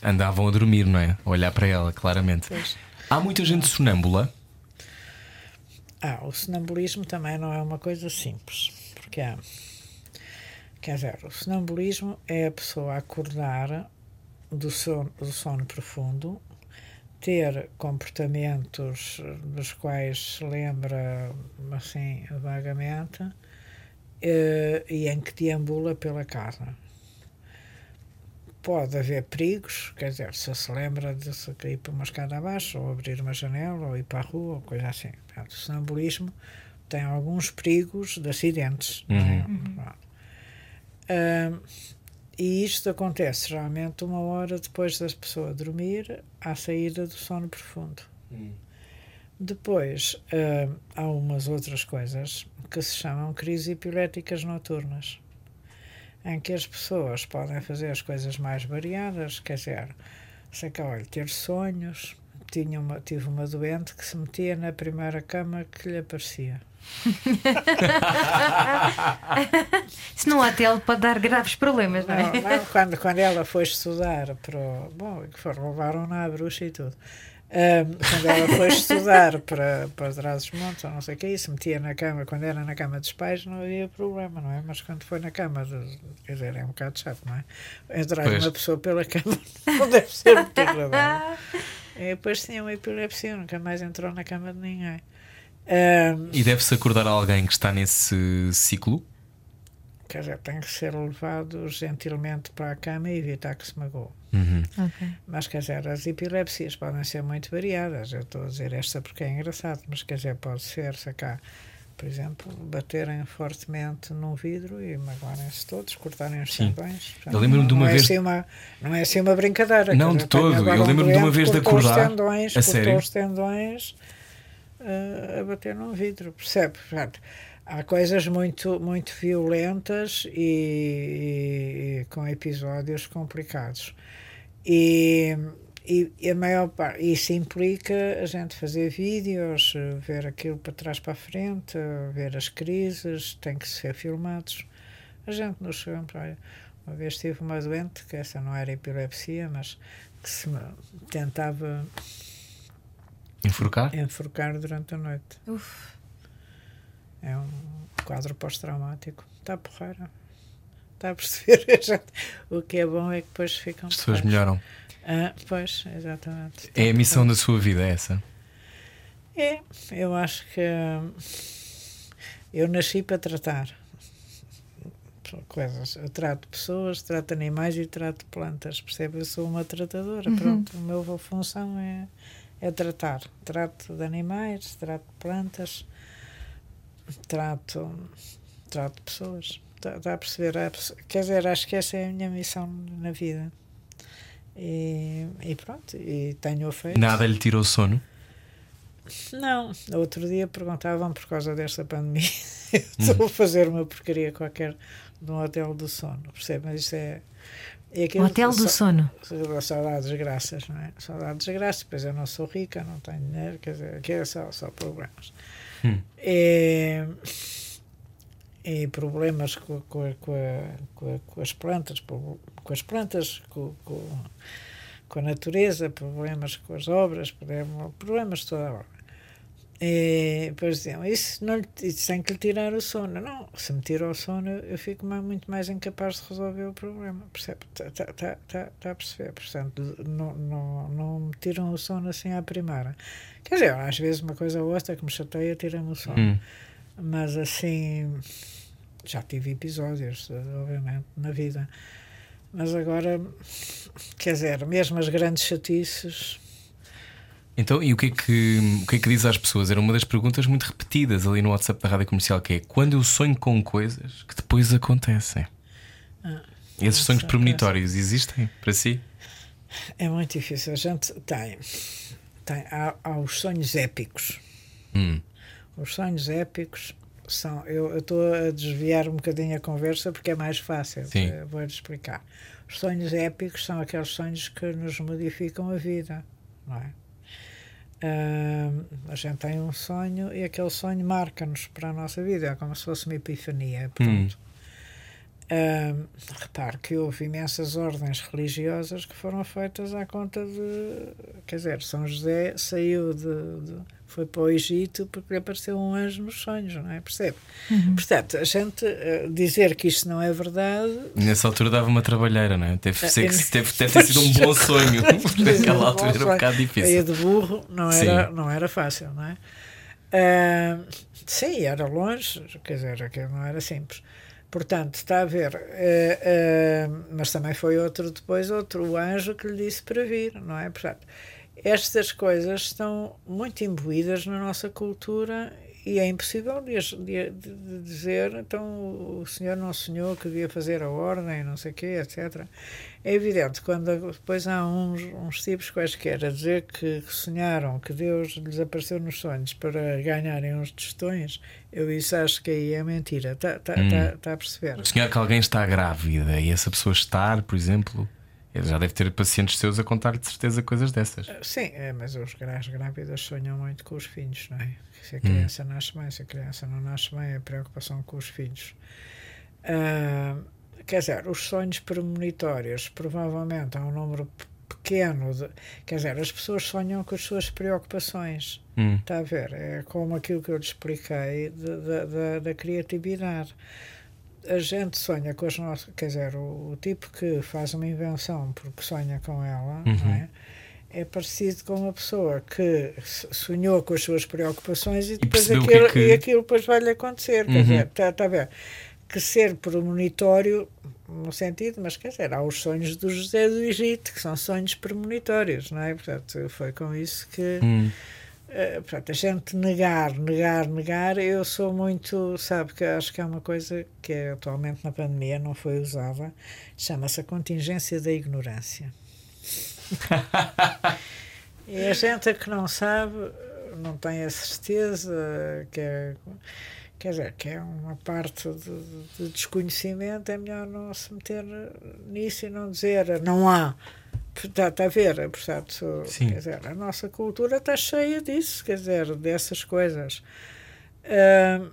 Speaker 1: Andavam a dormir, não é? A olhar para ela, claramente.
Speaker 3: Pois.
Speaker 1: Há muita gente sonâmbula.
Speaker 3: Ah, o sonambulismo também não é uma coisa simples, porque há. Quer dizer, o sonambulismo é a pessoa acordar do sono, do sono profundo, ter comportamentos dos quais se lembra assim vagamente eh, e em que deambula pela casa. Pode haver perigos, quer dizer, se se lembra de se cair por uma escada abaixo, ou abrir uma janela, ou ir para a rua, ou coisa assim. Portanto, o sonambulismo tem alguns perigos de acidentes. não é? Pronto. E isto acontece geralmente uma hora depois da pessoa dormir, à saída do sono profundo. Depois, ahm, há umas outras coisas que se chamam crises epiléticas noturnas, em que as pessoas podem fazer as coisas mais variadas, quer dizer, sei que, olha, ter sonhos, tinha uma, tive uma doente que se metia na primeira cama que lhe aparecia. [laughs]
Speaker 2: Isso num hotel pode dar graves problemas, não é?
Speaker 3: Não, não, quando, quando ela foi estudar para o. Bom, que foram, levaram-na à bruxa e tudo. Ahm, quando ela foi estudar para, para trás dos montes, ou não sei o que, se metia na cama, quando era na cama dos pais, não havia problema, não é? Mas quando foi na cama, de, quer dizer, é um bocado chato, não é? Entrar
Speaker 1: Pois.
Speaker 3: uma pessoa pela cama [laughs] não deve ser muito agradável. [laughs] E depois tinha uma epilepsia, nunca mais entrou na cama de ninguém. Ahm,
Speaker 1: E deve-se acordar alguém que está nesse ciclo?
Speaker 3: quer dizer, tem que ser levado gentilmente para a cama e evitar que se magoe.
Speaker 2: Ok.
Speaker 3: Mas, quer dizer, as epilepsias podem ser muito variadas. Eu estou a dizer esta porque é engraçado, mas, quer dizer, pode ser, sacar, por exemplo, baterem fortemente num vidro e magoarem-se todos, cortarem os tendões.
Speaker 1: Eu lembro-me
Speaker 3: não-
Speaker 1: de uma
Speaker 3: não é
Speaker 1: vez-
Speaker 3: Assim uma, não é assim uma brincadeira.
Speaker 1: Não, de todo. Eu
Speaker 3: um
Speaker 1: lembro-me de uma vez de
Speaker 3: cortou os
Speaker 1: acordar.
Speaker 3: Tendões,
Speaker 1: A
Speaker 3: cortou
Speaker 1: sério?
Speaker 3: os tendões eh, a bater num vidro, percebe? Portanto, há coisas muito, muito violentas e, e com episódios complicados. E, e, e a maior parte, isso implica a gente fazer vídeos, ver aquilo para trás para a frente, ver as crises, tem que ser filmados. A gente nos chegamos, olha, uma vez tive uma doente, que essa não era epilepsia, mas que se me tentava
Speaker 1: Enforcar?
Speaker 3: enforcar durante a noite.
Speaker 2: Uf.
Speaker 3: É um quadro pós-traumático. Está porreira. Está a perceber? [laughs] A gente- O que é bom é que depois ficam.
Speaker 1: As pessoas melhoram.
Speaker 3: Ah, pois, exatamente.
Speaker 1: É a missão da sua vida, é essa?
Speaker 3: É, eu acho que hum, eu nasci para tratar coisas. Eu trato pessoas, trato animais e trato plantas. Percebe? Eu sou uma tratadora. Pronto, a minha função é, é tratar. Trato de animais, trato de plantas, trato, trato de pessoas. Está está a perceber? Quer dizer, acho que essa é a minha missão na vida. E, e pronto, e tenho-o feito.
Speaker 1: Nada lhe tirou o sono?
Speaker 3: Não, outro dia perguntavam por causa desta pandemia. [laughs] Eu Estou a fazer uma porcaria qualquer num hotel do sono, percebe? Mas isso é. é aquilo
Speaker 2: Hotel do
Speaker 3: só-
Speaker 2: sono.
Speaker 3: Saudades graças, não é? Saudades graças, pois eu não sou rica, não tenho dinheiro, quer dizer, aqui é só, só problemas.
Speaker 1: Hum.
Speaker 3: E, e problemas com, com, com, com, as plantas, com as plantas, com, a natureza, problemas com as obras, problemas, de toda a obra. E depois diziam, isso, não, isso tem que lhe tirar o sono. Não, se me tira o sono, eu fico muito mais incapaz de resolver o problema. Percebe? Está tá, tá, tá, tá a perceber? Portanto, não, não, não me tiram o sono assim à primeira. Quer dizer, às vezes uma coisa ou outra que me chateia tira-me o sono.
Speaker 1: Hum.
Speaker 3: Mas assim, já tive episódios, obviamente, na vida. Mas agora, quer dizer, mesmo as grandes chatices.
Speaker 1: Então, e o que, é que, o que é que diz às pessoas? Era uma das perguntas muito repetidas ali no WhatsApp da rádio comercial, que é quando eu sonho com coisas que depois acontecem. Esses sonhos premonitórios existem para si?
Speaker 3: É muito difícil. A gente tem. tem há, há os sonhos épicos.
Speaker 1: Hum.
Speaker 3: Os sonhos épicos são. Eu estou a desviar um bocadinho a conversa porque é mais fácil. Eh, Vou-lhe explicar. Os sonhos épicos são aqueles sonhos que nos modificam a vida, não é? Ahm, a gente tem um sonho e aquele sonho marca-nos para a nossa vida, é como se fosse uma epifania. Pronto. Ahm, repare que houve imensas ordens religiosas que foram feitas à conta de. Quer dizer, São José saiu de. de- foi para o Egito porque lhe apareceu um anjo nos sonhos, não é? Percebe? Portanto, a gente eh, dizer que isto não é verdade.
Speaker 1: Nessa altura dava uma trabalheira, não é? Deve, ser que
Speaker 3: é-
Speaker 1: deve, deve ter sido um bom [laughs] sonho. [laughs] Naquela altura era um bocado
Speaker 3: Aí
Speaker 1: difícil.
Speaker 3: de burro não era, não era fácil, não é? Ah, sim, era longe, quer dizer, aquilo não era simples. Portanto, está a ver, eh, eh, mas também foi outro depois, outro o anjo que lhe disse para vir, não é? Portanto, estas coisas estão muito imbuídas na nossa cultura e é impossível de, de- de- de dizer, então o senhor não sonhou que devia fazer a ordem, não sei o quê, etc. É evidente, quando depois há uns, uns tipos quaisquer a dizer que sonharam que Deus lhes apareceu nos sonhos para ganharem uns tostões, eu isso acho que aí é mentira. Está tá,
Speaker 1: Hum.
Speaker 3: tá, tá a perceber?
Speaker 1: Sonhar que alguém está grávida e essa pessoa estar, por exemplo, Ele já deve ter pacientes seus a contar de certeza coisas dessas.
Speaker 3: Sim, é, mas os as grávidas sonham muito com os filhos, não é? Se a criança nasce bem, se a criança não nasce bem, a preocupação com os filhos. Ah, quer dizer, os sonhos premonitórios, provavelmente há um número pequeno de. Quer dizer, as pessoas sonham com as suas preocupações.
Speaker 1: Hum.
Speaker 3: Está a ver? É como aquilo que eu lhe expliquei de- da criatividade. A gente sonha com as nossas. Quer dizer, o, o tipo que faz uma invenção porque sonha com ela, não é? É parecido com uma pessoa que sonhou com as suas preocupações e depois
Speaker 1: percebeu o que é
Speaker 3: aquilo,
Speaker 1: que-
Speaker 3: e aquilo depois vai-lhe acontecer. Quer
Speaker 1: Uhum.
Speaker 3: dizer, está, a ver? Que ser premonitório, no sentido, mas quer dizer, há os sonhos do José do Egito, que são sonhos premonitórios, não é? Portanto, foi com isso que.
Speaker 1: Hum.
Speaker 3: Portanto, a gente negar, negar, negar, eu sou muito, sabe, que acho que é uma coisa que é, atualmente na pandemia não foi usada, chama-se a contingência da ignorância. [laughs] e a gente que não sabe, não tem a certeza, que é, quer dizer, que é uma parte de, de desconhecimento, é melhor não se meter nisso e não dizer não há. Está, está a ver, portanto,
Speaker 1: Sim.
Speaker 3: quer dizer, a nossa cultura está cheia disso, quer dizer, dessas coisas. Ahm,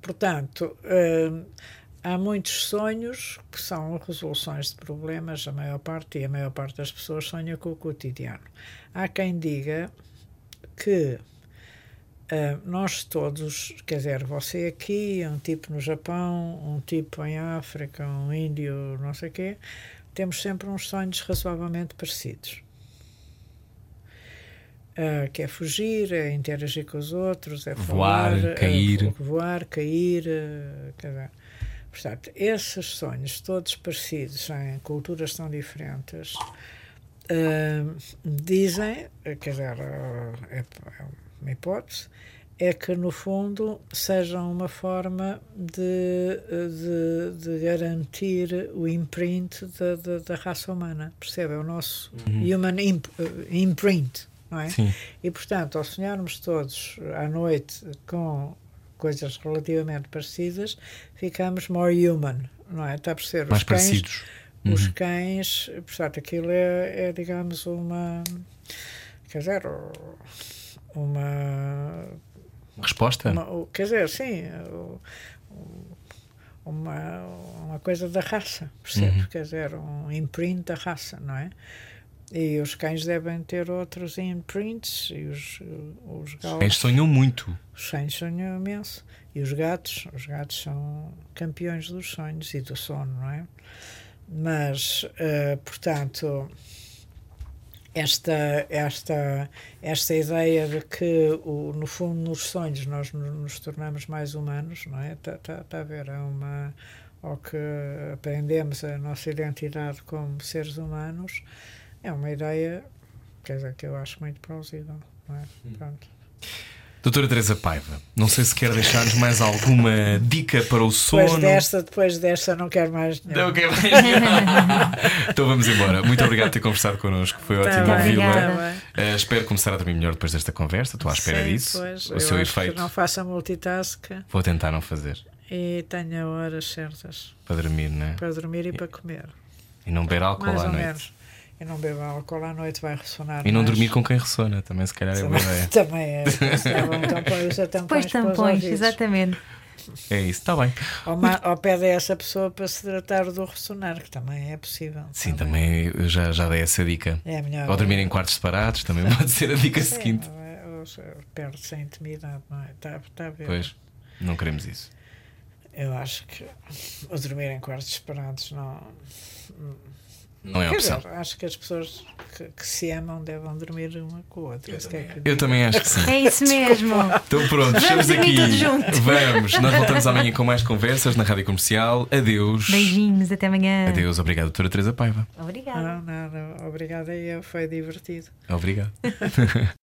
Speaker 3: portanto, ahm, há muitos sonhos que são resoluções de problemas, a maior parte, e a maior parte das pessoas sonha com o cotidiano. Há quem diga que ah, nós todos, quer dizer, você aqui, um tipo no Japão, um tipo em África, um índio, não sei o quê, temos sempre uns sonhos razoavelmente parecidos. Ah, que é fugir, é interagir com os outros, é
Speaker 1: Voar,
Speaker 3: falar, é
Speaker 1: cair.
Speaker 3: vo- voar, cair, dizer, portanto, esses sonhos todos parecidos em culturas tão diferentes ah, dizem, quer dizer, é, é uma hipótese, é que no fundo sejam uma forma de, de, de garantir o imprint da, da, da raça humana, percebe? É o nosso human imp, imprint, não é?
Speaker 1: Sim.
Speaker 3: E portanto, ao sonharmos todos à noite com coisas relativamente parecidas, ficamos more human, não é? Está a perceber?
Speaker 1: Mais
Speaker 3: Os cães-
Speaker 1: parecidos. Uhum.
Speaker 3: os cães, portanto, aquilo é, é, digamos, uma. Quer dizer, uma.
Speaker 1: Resposta?
Speaker 3: uma quer dizer, sim. Uma, uma coisa da raça, percebe?
Speaker 1: Uhum.
Speaker 3: Quer dizer, um imprint da raça, não é? E os cães devem ter outros imprints e os, os galos.
Speaker 1: sonham muito.
Speaker 3: Os sonhos sonham imenso. E os gatos, os gatos são campeões dos sonhos e do sono, não é? Mas, eh, portanto, esta, esta, esta ideia de que, o, no fundo, nos sonhos nós nos, nos tornamos mais humanos, não é? Está tá, tá a ver? É uma. Ou que aprendemos a nossa identidade como seres humanos, é uma ideia, quer dizer, que eu acho muito plausível, não é? Pronto.
Speaker 1: Doutora Teresa Paiva, não sei se quer deixar-nos mais alguma dica para o sono.
Speaker 3: Depois desta, depois desta, não quero mais nenhuma.
Speaker 1: Não, ok. então vamos embora. Muito obrigado por ter conversado connosco. Foi ótimo ouvi-la.
Speaker 2: obrigada.
Speaker 3: tá bem.
Speaker 1: Eh, espero começar a dormir melhor depois desta conversa. Estou à espera
Speaker 3: Sim,
Speaker 1: disso.
Speaker 3: pois,
Speaker 1: o
Speaker 3: eu
Speaker 1: seu efeito.
Speaker 3: não faça multitask
Speaker 1: Vou tentar não fazer.
Speaker 3: e tenha horas certas
Speaker 1: Para dormir, né?
Speaker 3: para dormir e para comer.
Speaker 1: E não beber álcool
Speaker 3: Mais
Speaker 1: à noite.
Speaker 3: menos. E não beba álcool à noite, vai ressonar.
Speaker 1: E não
Speaker 3: mais.
Speaker 1: dormir com quem ressona, também se calhar é boa ideia. [laughs]
Speaker 3: Também é. É tampões, usa tampões
Speaker 2: Pois
Speaker 3: para os
Speaker 2: tampões, exatamente.
Speaker 1: É isso, está bem.
Speaker 3: Ou, ou pede a essa pessoa para se tratar do ressonar, que também é possível.
Speaker 1: Sim, também eu já, já dei essa dica.
Speaker 3: É melhor.
Speaker 1: Ou dormir em quartos separados também pode ser a dica
Speaker 3: Sim,
Speaker 1: seguinte.
Speaker 3: é, ou se- Perde-se a intimidade, não é? Está, está a ver?
Speaker 1: Pois, não queremos isso.
Speaker 3: Eu acho que o dormir em quartos separados não.
Speaker 1: Não é
Speaker 3: Quer
Speaker 1: opção.
Speaker 3: dizer, acho que as pessoas que, que se amam devem dormir uma com a outra. se quer que
Speaker 1: Eu também acho que sim.
Speaker 2: É isso mesmo.
Speaker 1: Então pronto, estamos aqui. Vamos, nós voltamos [laughs] amanhã com mais conversas na Rádio Comercial. Adeus.
Speaker 2: Beijinhos, até amanhã.
Speaker 1: Adeus, obrigado, doutora Teresa Paiva.
Speaker 2: Obrigada.
Speaker 3: Não, nada. Obrigada, eu. Foi divertido.
Speaker 1: Obrigado. [laughs]